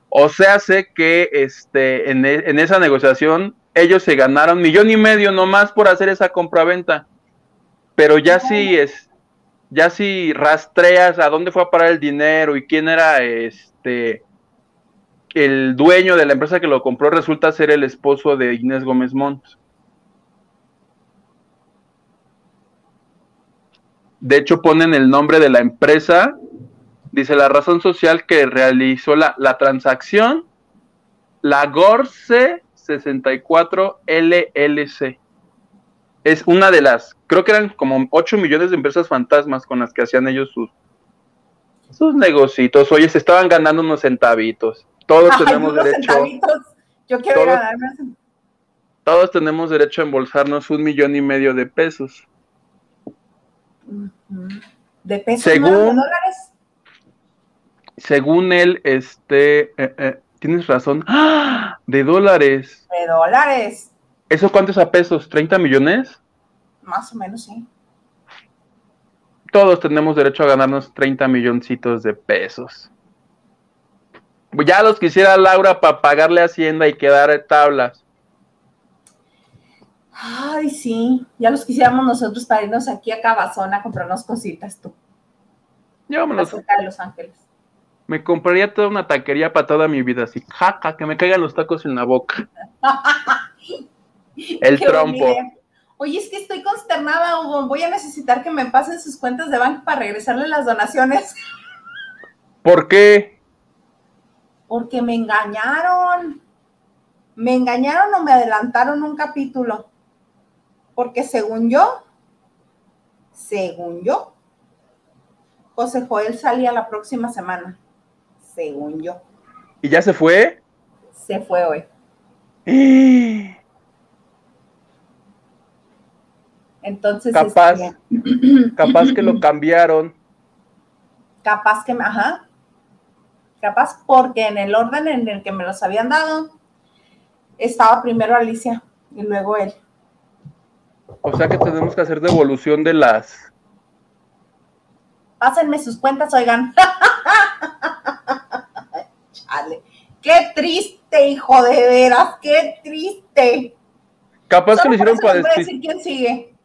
O sea, sé que este, en, e, en, esa negociación ellos se ganaron millón y medio nomás por hacer esa compraventa. Pero ya si es, ya si rastreas a dónde fue a parar el dinero y quién era este el dueño de la empresa que lo compró, resulta ser el esposo de Inés Gómez Montt. De hecho, ponen el nombre de la empresa Dice la razón social que realizó la, transacción, la Gorse 64 LLC. Es una de las, creo que eran como 8 millones de empresas fantasmas con las que hacían ellos sus, sus negocios. Oye, se estaban ganando unos centavitos. Todos tenemos derecho. Yo quiero todos, Todos tenemos derecho a embolsarnos un millón y medio de pesos. ¿De pesos? Según, ¿De dólares? según él, este, eh, eh, tienes razón, ¡Ah! de dólares. De dólares. ¿Eso cuántos a pesos? ¿30 millones? Más o menos, sí. Todos tenemos derecho a ganarnos 30 milloncitos de pesos. Ya los quisiera Laura para pagarle Hacienda y quedar tablas. Ay, sí, ya los quisiéramos nosotros para irnos aquí a Cabazón a comprarnos cositas tú. Llévamelos. de Los Ángeles me compraría toda una taquería para toda mi vida, así, jaja, que me caigan los tacos en la boca. El trompo. Oye, es que estoy consternada, Hugo. Voy a necesitar que me pasen sus cuentas de banco para regresarle las donaciones. ¿Por qué? Porque me engañaron. Me engañaron o me adelantaron un capítulo. Porque según yo, según yo, José Joel salía la próxima semana según yo. ¿Y ya se fue? Se fue hoy. Entonces. Capaz, este, capaz que lo cambiaron. Capaz que, ajá. Capaz porque en el orden en el que me los habían dado, estaba primero Alicia y luego él. O sea que tenemos que hacer devolución de las. Pásenme sus cuentas, oigan. Qué triste, hijo de veras, qué triste. Capaz que lo hicieron para decir quién sigue.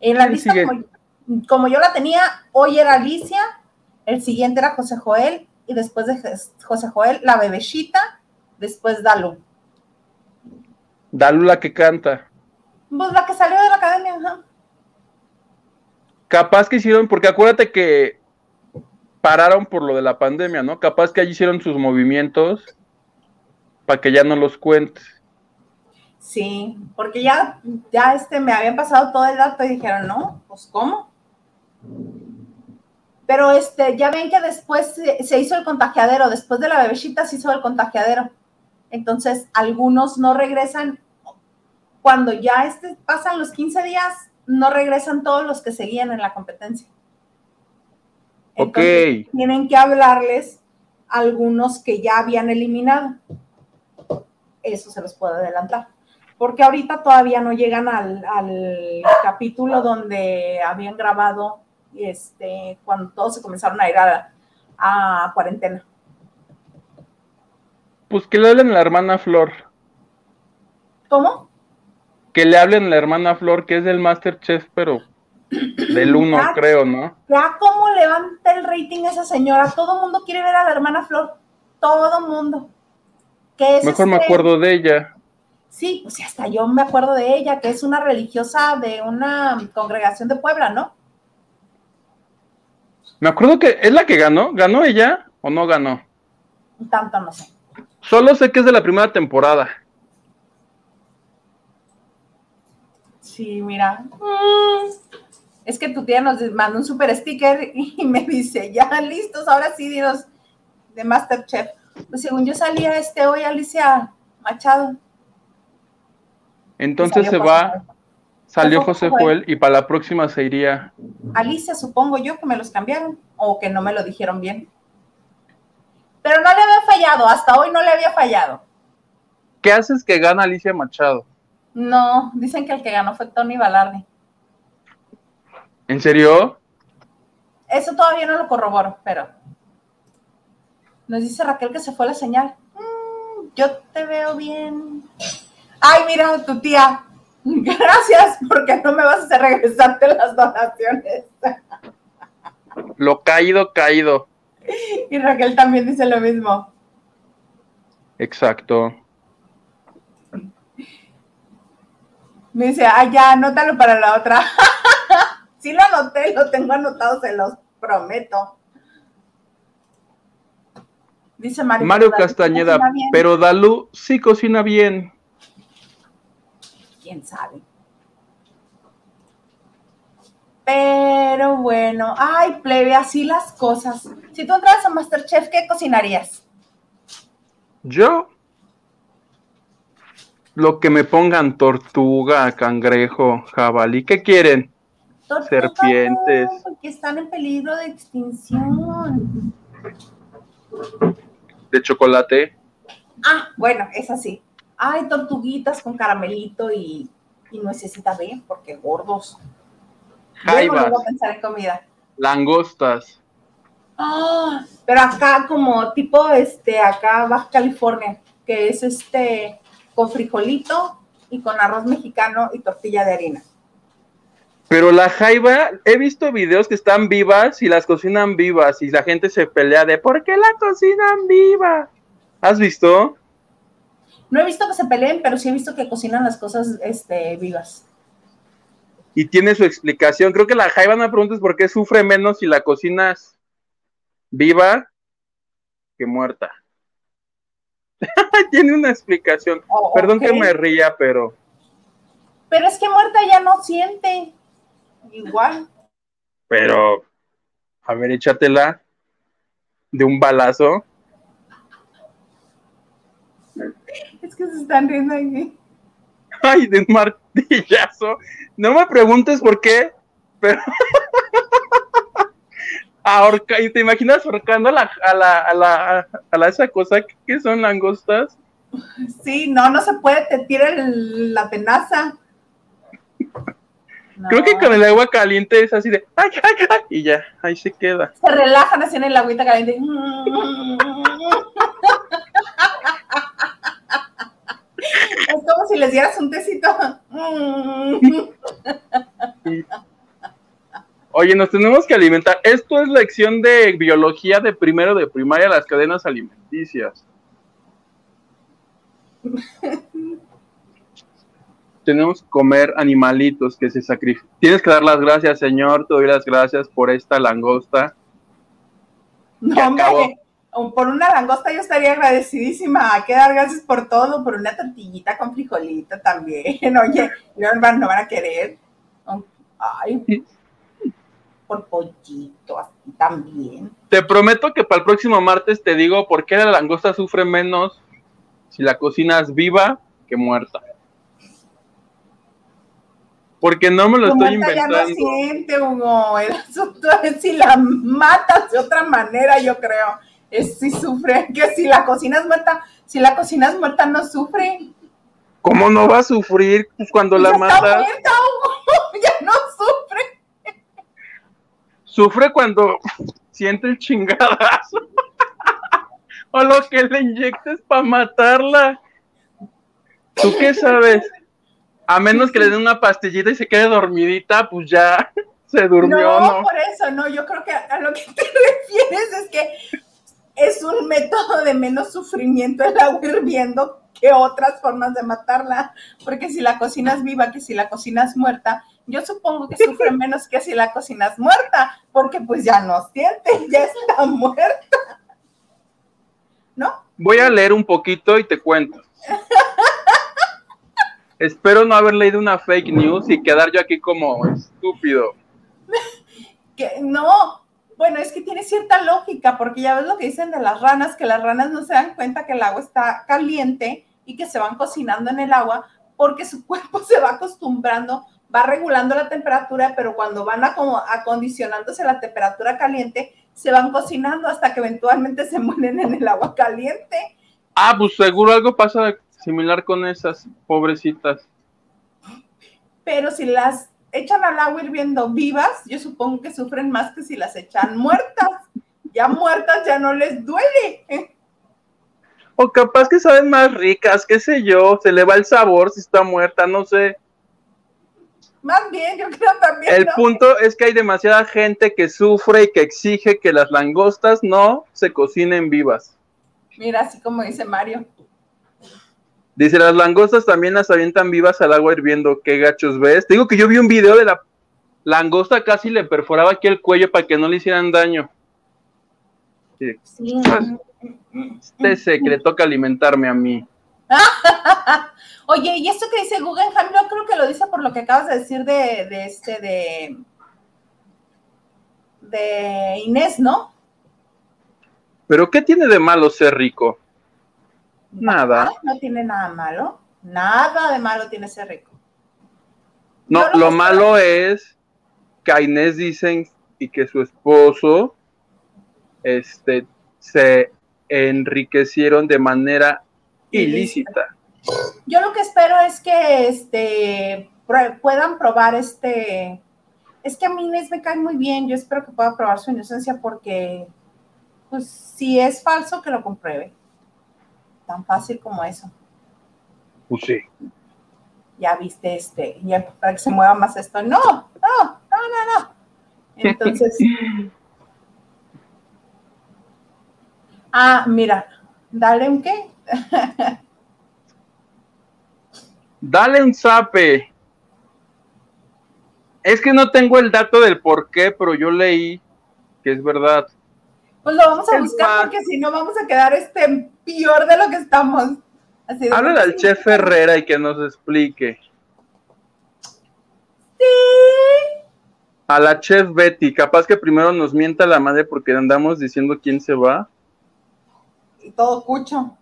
En la lista, Como, yo la tenía, hoy era Alicia, el siguiente era José Joel, y después de José Joel, la bebecita, después Dalu. Dalu la que canta. Pues la que salió de la academia, Capaz que hicieron, porque acuérdate que pararon por lo de la pandemia, ¿no? Capaz que allí hicieron sus movimientos para que ya no los cuentes. Sí, porque ya, ya este, me habían pasado todo el dato y dijeron, no, pues ¿cómo? Pero este, ya ven que después se, hizo el contagiadero, después de la bebecita se hizo el contagiadero. Entonces, algunos no regresan. Cuando ya este, pasan los 15 días, no regresan todos los que seguían en la competencia. Entonces, Tienen que hablarles algunos que ya habían eliminado. Eso se los puedo adelantar. Porque ahorita todavía no llegan al, al capítulo donde habían grabado este, cuando todos se comenzaron a ir a, cuarentena. Pues que le hablen a la hermana Flor. ¿Cómo? Que le hablen a la hermana Flor, que es del Masterchef, pero del uno, creo, ¿no? Ya cómo levanta el rating esa señora. Todo el mundo quiere ver a la hermana Flor. Todo mundo. Mejor me acuerdo de ella. Sí, pues hasta yo me acuerdo de ella, que es una religiosa de una congregación de Puebla, ¿no? Me acuerdo que es la que ganó. ¿Ganó ella o no ganó? Tanto no sé. Solo sé que es de la primera temporada. Sí, mira. Mm, es que tu tía nos mandó un super sticker y me dice, ya listos, ahora sí, Dios, de Masterchef. Pues según yo salía este hoy, Alicia Machado. Entonces se va Salió José Joel y para la próxima se iría. Alicia, supongo yo que me los cambiaron o que no me lo dijeron bien. Pero no le había fallado, hasta hoy no le había fallado. ¿Qué haces que gana Alicia Machado? No, dicen que el que ganó fue Tony Balardi. ¿En serio? Eso todavía no lo corroboro, pero. Nos dice Raquel que se fue la señal. Mm, yo te veo bien. Ay, mira, tu tía. Gracias, porque no me vas a hacer regresarte las donaciones. Lo caído, caído. Y Raquel también dice lo mismo. Exacto. Me dice, ah, ya, anótalo para la otra. sí lo anoté, lo tengo anotado, se los prometo. Dice Mario. Mario Castañeda, pero Dalú sí cocina bien quién sabe. Pero bueno, ay, plebe, así las cosas. Si tú entras a Masterchef, ¿qué cocinarías? Yo, lo que me pongan tortuga, cangrejo, jabalí, ¿qué quieren? Serpientes. porque están en peligro de extinción. ¿De chocolate? Ah, bueno, es así. Ay, tortuguitas con caramelito y, y nuecesita B, porque gordos. Jaivas. No a pensar en comida. Langostas. Ah, pero acá como tipo, este, acá Baja California, que es este, con frijolito y con arroz mexicano y tortilla de harina. Pero la jaiba, he visto videos que están vivas y las cocinan vivas y la gente se pelea de ¿por qué la cocinan viva? ¿Has visto? No he visto que se peleen, pero sí he visto que cocinan las cosas este, vivas. Y tiene su explicación. Creo que la Jaiba me pregunta por qué sufre menos si la cocinas viva que muerta. tiene una explicación. Oh, Perdón que me ría, pero. Pero es que muerta ya no siente. Igual. Pero, a ver, échatela de un balazo. Es que se están riendo aquí. Ay, de un martillazo. No me preguntes por qué, pero. Ahorca, ¿y te imaginas ahorcando a la, a la, a la, a la esa cosa que son langostas? Sí, no, no se puede, te tira la tenaza. Creo que con el agua caliente es así de ay, ay, ay, y ya, ahí se queda. Se relajan así en el agüita caliente. Como si les dieras un tecito. Oye, nos tenemos que alimentar. Esto es lección de biología de primero de primaria, las cadenas alimenticias. tenemos que comer animalitos que se sacrifican. Tienes que dar las gracias, Señor. Te doy las gracias por esta langosta. No, por una langosta yo estaría agradecidísima. Hay que dar gracias por todo, por una tortillita con frijolito también. Oye, no van, no van a querer. Ay, por pollito, así también. Te prometo que para el próximo martes te digo por qué la langosta sufre menos si la cocinas viva que muerta. Porque no me lo estoy inventando. Ya no siente, Hugo. El asunto es si la matas de otra manera, yo creo. Es si sufre, que si la cocinas muerta, si la cocinas muerta no sufre. ¿Cómo no va a sufrir pues, cuando la Hugo. ya no sufre. Sufre cuando siente el chingadazo. o lo que le inyectes para matarla. ¿Tú qué sabes? A menos que le den una pastillita y se quede dormidita, pues ya se durmió. No, por eso, no, yo creo que a lo que te refieres es que es un método de menos sufrimiento el agua hirviendo que otras formas de matarla, porque si la cocinas viva, que si la cocinas muerta, yo supongo que sufre menos que si la cocinas muerta, porque pues ya no siente, ya está muerta. ¿No? Voy a leer un poquito y te cuento. Espero no haber leído una fake news y quedar yo aquí como estúpido. que no, bueno, es que tiene cierta lógica, porque ya ves lo que dicen de las ranas, que las ranas no se dan cuenta que el agua está caliente y que se van cocinando en el agua, porque su cuerpo se va acostumbrando, va regulando la temperatura, pero cuando van a como acondicionándose a la temperatura caliente, se van cocinando hasta que eventualmente se mueren en el agua caliente. Ah, pues seguro algo pasa similar con esas pobrecitas. Pero si las echan al agua hirviendo vivas, yo supongo que sufren más que si las echan muertas. Ya muertas ya no les duele. O capaz que saben más ricas, qué sé yo, se le va el sabor si está muerta, no sé. Más bien, yo creo también. El punto es que hay demasiada gente que sufre y que exige que las langostas no se cocinen vivas. Mira, así como dice Mario. Dice, las langostas también las avientan vivas al agua hirviendo. ¿Qué gachos ves? Te digo que yo vi un video de la langosta casi le perforaba aquí el cuello para que no le hicieran daño. Este secreto que alimentarme a mí. Oye, y esto que dice Guggenheim, no creo que lo dice por lo que acabas de decir de, de este, de, de Inés, ¿no? Pero ¿qué tiene de malo ser rico? Nada. No tiene nada malo. Nada de malo tiene ser rico. No, lo, malo es que a Inés dicen y que su esposo este, se enriquecieron de manera ilícita. Yo lo que espero es que este, puedan probar este. Es que a mí Inés me cae muy bien. Yo espero que pueda probar su inocencia porque, pues, si es falso, que lo compruebe. Tan fácil como eso. Pues sí. Ya viste este, ya para que se mueva más esto. No, no, no, no, no. Entonces. ah, mira, dale un qué. dale un zape. Es que no tengo el dato del por qué, pero yo leí que es verdad. Pues lo vamos a buscar porque si no vamos a quedar este peor de lo que estamos. Así Háblale al chef Herrera y que nos explique. Sí. A la chef Betty, capaz que primero nos mienta la madre porque andamos diciendo quién se va. Y todo cucho.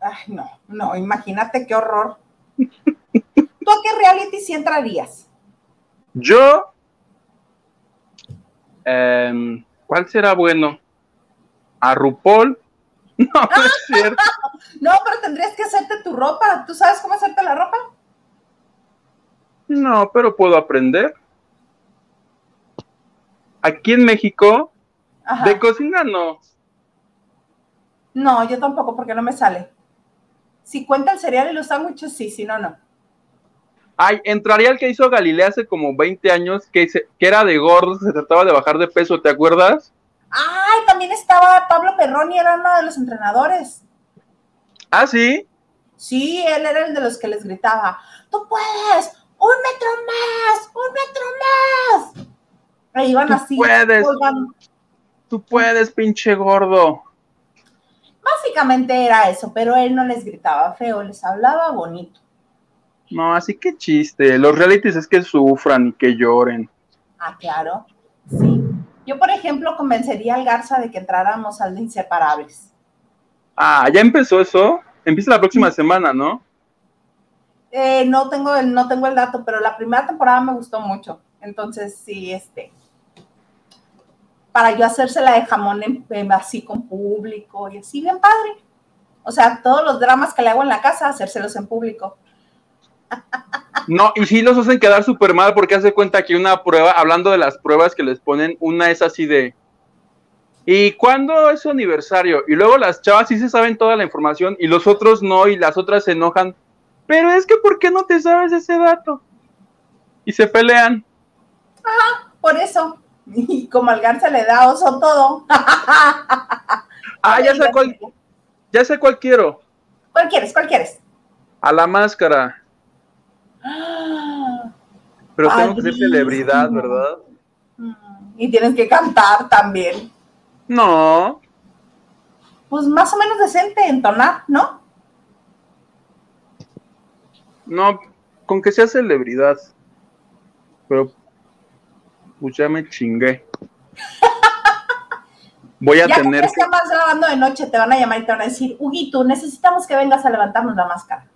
Ay, no, no, imagínate qué horror. ¿Tú a qué reality sí entrarías? Yo. Em, ¿Cuál será bueno? A RuPaul. No, no es cierto. no, pero tendrías que hacerte tu ropa. ¿Tú sabes cómo hacerte la ropa? No, pero puedo aprender. Aquí en México, de cocina no. No, yo tampoco, porque no me sale. Si cuenta el cereal y los sándwiches, sí, si no, no. Ay, entraría el que hizo Galilea hace como 20 años, que, que era de gordo, se trataba de bajar de peso, ¿te acuerdas? Ay, también estaba Pablo Perroni, era uno de los entrenadores. ¿Ah, sí? Sí, él era el de los que les gritaba, tú puedes, un metro más, un metro más. E iban tú así. Puedes. Tú puedes, pinche gordo. Básicamente era eso, pero él no les gritaba feo, les hablaba bonito. No, así que chiste. Los realities es que sufran y que lloren. Ah, claro. Sí. Yo, por ejemplo, convencería al Garza de que entráramos al de Inseparables. Ah, ya empezó eso. Empieza la próxima semana, ¿no? Eh, no tengo el, no tengo el dato, pero la primera temporada me gustó mucho. Entonces, sí, este. Para yo hacérsela de jamón así con público y así, bien padre. O sea, todos los dramas que le hago en la casa, hacérselos en público. No, y sí los hacen quedar súper mal porque hace cuenta que una prueba, hablando de las pruebas que les ponen, una es así de, ¿y cuándo es su aniversario? Y luego las chavas sí se saben toda la información y los otros no, y las otras se enojan. Pero es que, ¿por qué no te sabes ese dato? Y se pelean. Ajá, por eso. Y como al Garza le da oso todo. ah, ya sé cuál, ya sé cuál quiero. ¿Cuál quieres? ¿Cuál quieres? A la máscara. Pero tengo que ser celebridad, ¿verdad? Mm, y tienes que cantar también. No. Pues más o menos decente, entonar, ¿no? No, con que sea celebridad. Pero, pues ya me chingué. Voy a tener. Que estás grabando de noche, te van a llamar y te van a decir, Huguito, necesitamos que vengas a levantarnos la máscara.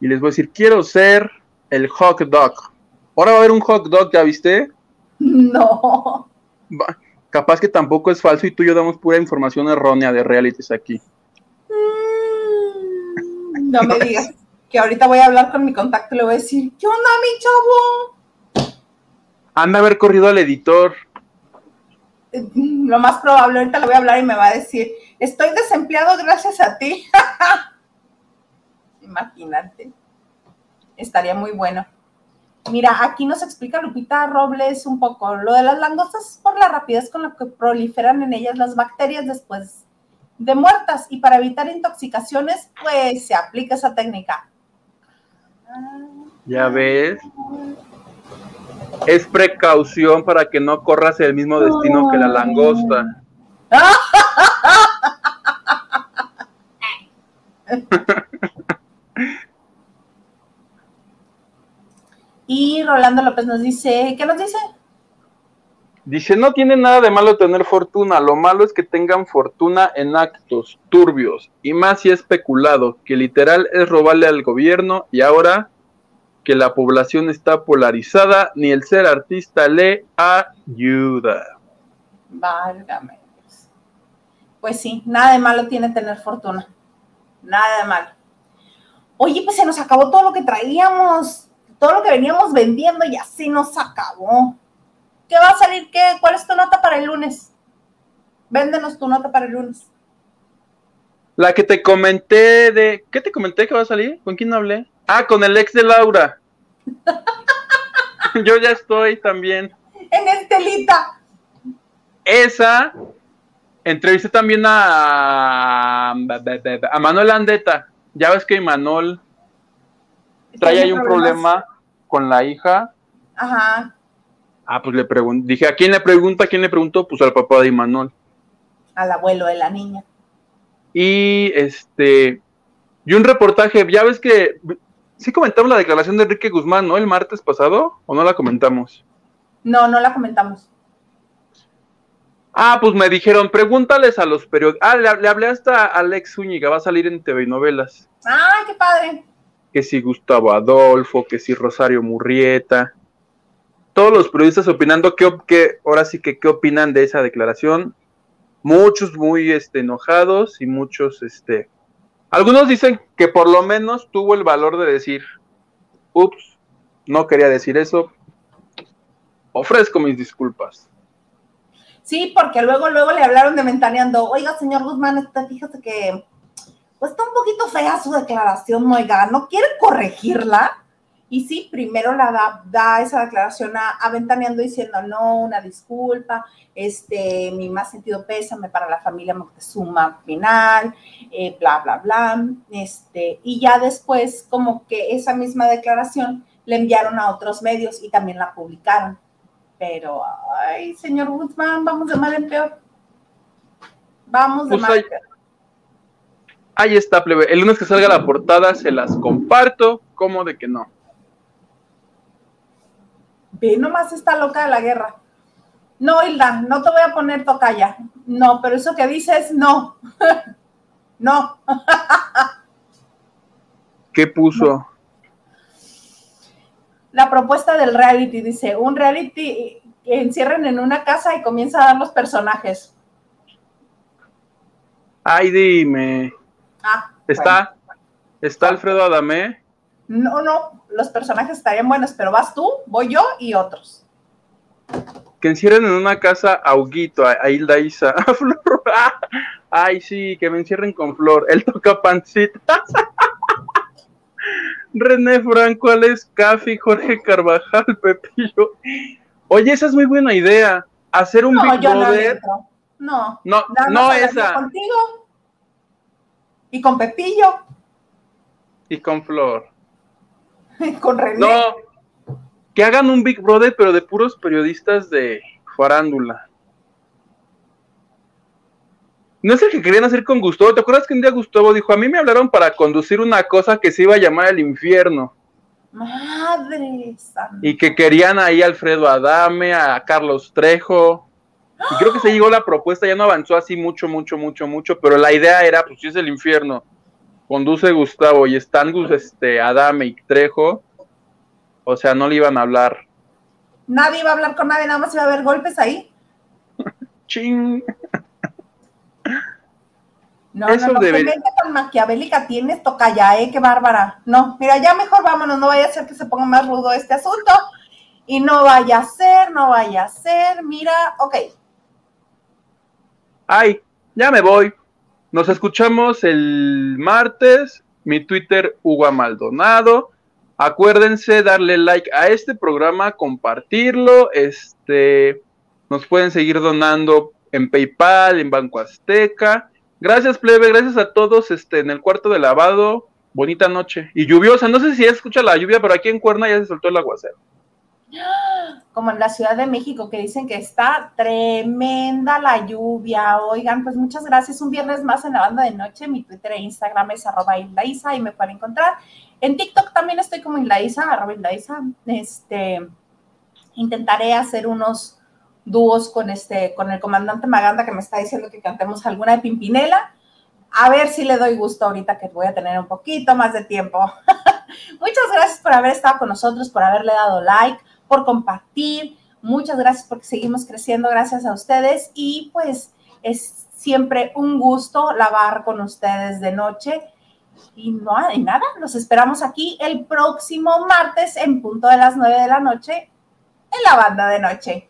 Y les voy a decir, quiero ser el hot dog. Ahora va a haber un hot dog, ¿ya viste? No. capaz que tampoco es falso y tú y yo damos pura información errónea de realities aquí. Mm, no me digas que ahorita voy a hablar con mi contacto y le voy a decir, ¿qué onda, mi chavo? Anda a haber corrido al editor. Lo más probable, ahorita le voy a hablar y me va a decir, estoy desempleado gracias a ti. Imagínate. Estaría muy bueno. Mira, aquí nos explica Lupita Robles un poco. Lo de las langostas es por la rapidez con la que proliferan en ellas las bacterias después de muertas. Y para evitar intoxicaciones, pues se aplica esa técnica. Ya ves. Es precaución para que no corras el mismo destino que la langosta. y Rolando López nos dice, ¿qué nos dice? Dice, no tiene nada de malo tener fortuna, lo malo es que tengan fortuna en actos turbios, y más si es especulado, que literal es robarle al gobierno, y ahora que la población está polarizada, ni el ser artista le ayuda. Válgame. Pues sí, nada de malo tiene tener fortuna, nada de malo. Oye, pues se nos acabó todo lo que traíamos, todo lo que veníamos vendiendo y así nos acabó. ¿Qué va a salir? ¿Qué? ¿Cuál es tu nota para el lunes? Véndenos tu nota para el lunes. La que te comenté de. ¿Qué te comenté que va a salir? ¿Con quién hablé? Ah, con el ex de Laura. Yo ya estoy también. En Estelita. Esa. Entrevisté también a. A Manuel Andeta ya ves que Manol trae ahí un problema con la hija. Ajá. Ah, pues le pregunté, dije, ¿a quién le pregunta? ¿A quién le preguntó? Pues al papá de Imanol. Al abuelo de la niña. Y este, y un reportaje, ya ves que, sí comentamos la declaración de Enrique Guzmán, ¿no? El martes pasado, ¿o no la comentamos? No, no la comentamos. Ah, pues me dijeron, pregúntales a los periodistas. Ah, le, hablé hasta a Alex Zúñiga, va a salir en TV y novelas. Ah, qué padre. Que si Gustavo Adolfo, que si Rosario Murrieta. Todos los periodistas opinando qué, ahora sí que qué opinan de esa declaración. Muchos muy este, enojados y muchos, este, algunos dicen que por lo menos tuvo el valor de decir, ups, no quería decir eso, ofrezco mis disculpas. Sí, porque luego, luego le hablaron de ventaneando, oiga, señor Guzmán, fíjate que pues está un poquito fea su declaración, oiga, ¿no quiere corregirla? Y sí, primero la da, da esa declaración a, Ventaneando diciendo, no, una disculpa, este, mi más sentido pésame para la familia Moctezuma final, eh, bla, bla, bla, este, y ya después como que esa misma declaración le enviaron a otros medios y también la publicaron pero, ay, señor Guzmán, vamos de mal en peor. Vamos de pues ahí, está, plebe. El lunes que salga la portada se las comparto. ¿Cómo de que no? Ve nomás está loca de la guerra. No, Hilda, no te voy a poner tocaya. No, pero eso que dices, no. no. ¿Qué puso? La propuesta del reality dice, un reality que encierren en una casa y comienza a dar los personajes. Ay, dime. Ah, ¿Está, ¿Está Alfredo Adamé? No, no, los personajes estarían buenos, pero vas tú, voy yo y otros. Que encierren en una casa a Huguito, a, Hilda Isa, a Flor. Ay, sí, que me encierren con Flor. Él toca pancitas. René Franco, Alex Café, Jorge Carvajal, Pepillo. Oye, esa es muy buena idea. Hacer un Big Brother. No, no, no, esa. Contigo y con Pepillo. Y con Flor. Y con René. No, que hagan un Big Brother, pero de puros periodistas de farándula. No es el que querían hacer con Gustavo. ¿Te acuerdas que un día Gustavo dijo, a mí me hablaron para conducir una cosa que se iba a llamar el infierno? Madre santa. Y que querían ahí a Alfredo Adame, a Carlos Trejo. Y creo que se llegó la propuesta, ya no avanzó así mucho, mucho, mucho, mucho, pero la idea era, pues si es el infierno, conduce Gustavo y están este, Adame y Trejo, o sea, no le iban a hablar. Nadie iba a hablar con nadie, nada más iba a haber golpes ahí. Ching. No, no, no, debe... tan maquiavélica tienes, toca ya, ¿eh? Qué bárbara. No, mira, ya mejor vámonos, no vaya a ser que se ponga más rudo este asunto. Y no vaya a ser, no vaya a ser, mira, ok. Ay, ya me voy. Nos escuchamos el martes. Mi Twitter, Hugo Maldonado. Acuérdense darle like a este programa, compartirlo. Este, nos pueden seguir donando en PayPal, en Banco Azteca. Gracias, plebe, gracias a todos este, en el cuarto de lavado. Bonita noche. Y lluviosa, no sé si escucha la lluvia, pero aquí en Cuerna ya se soltó el aguacero. Como en la Ciudad de México, que dicen que está tremenda la lluvia. Oigan, pues muchas gracias. Un viernes más en la banda de noche. Mi Twitter e Instagram es arroba Isa y me pueden encontrar. En TikTok también estoy como Isa, arroba Isa. Este, intentaré hacer unos dúos con, este, con el comandante Maganda que me está diciendo que cantemos alguna de Pimpinela. A ver si le doy gusto ahorita que voy a tener un poquito más de tiempo. Muchas gracias por haber estado con nosotros, por haberle dado like, por compartir. Muchas gracias porque seguimos creciendo gracias a ustedes y pues es siempre un gusto lavar con ustedes de noche. Y no hay nada, los esperamos aquí el próximo martes en punto de las nueve de la noche en la banda de noche.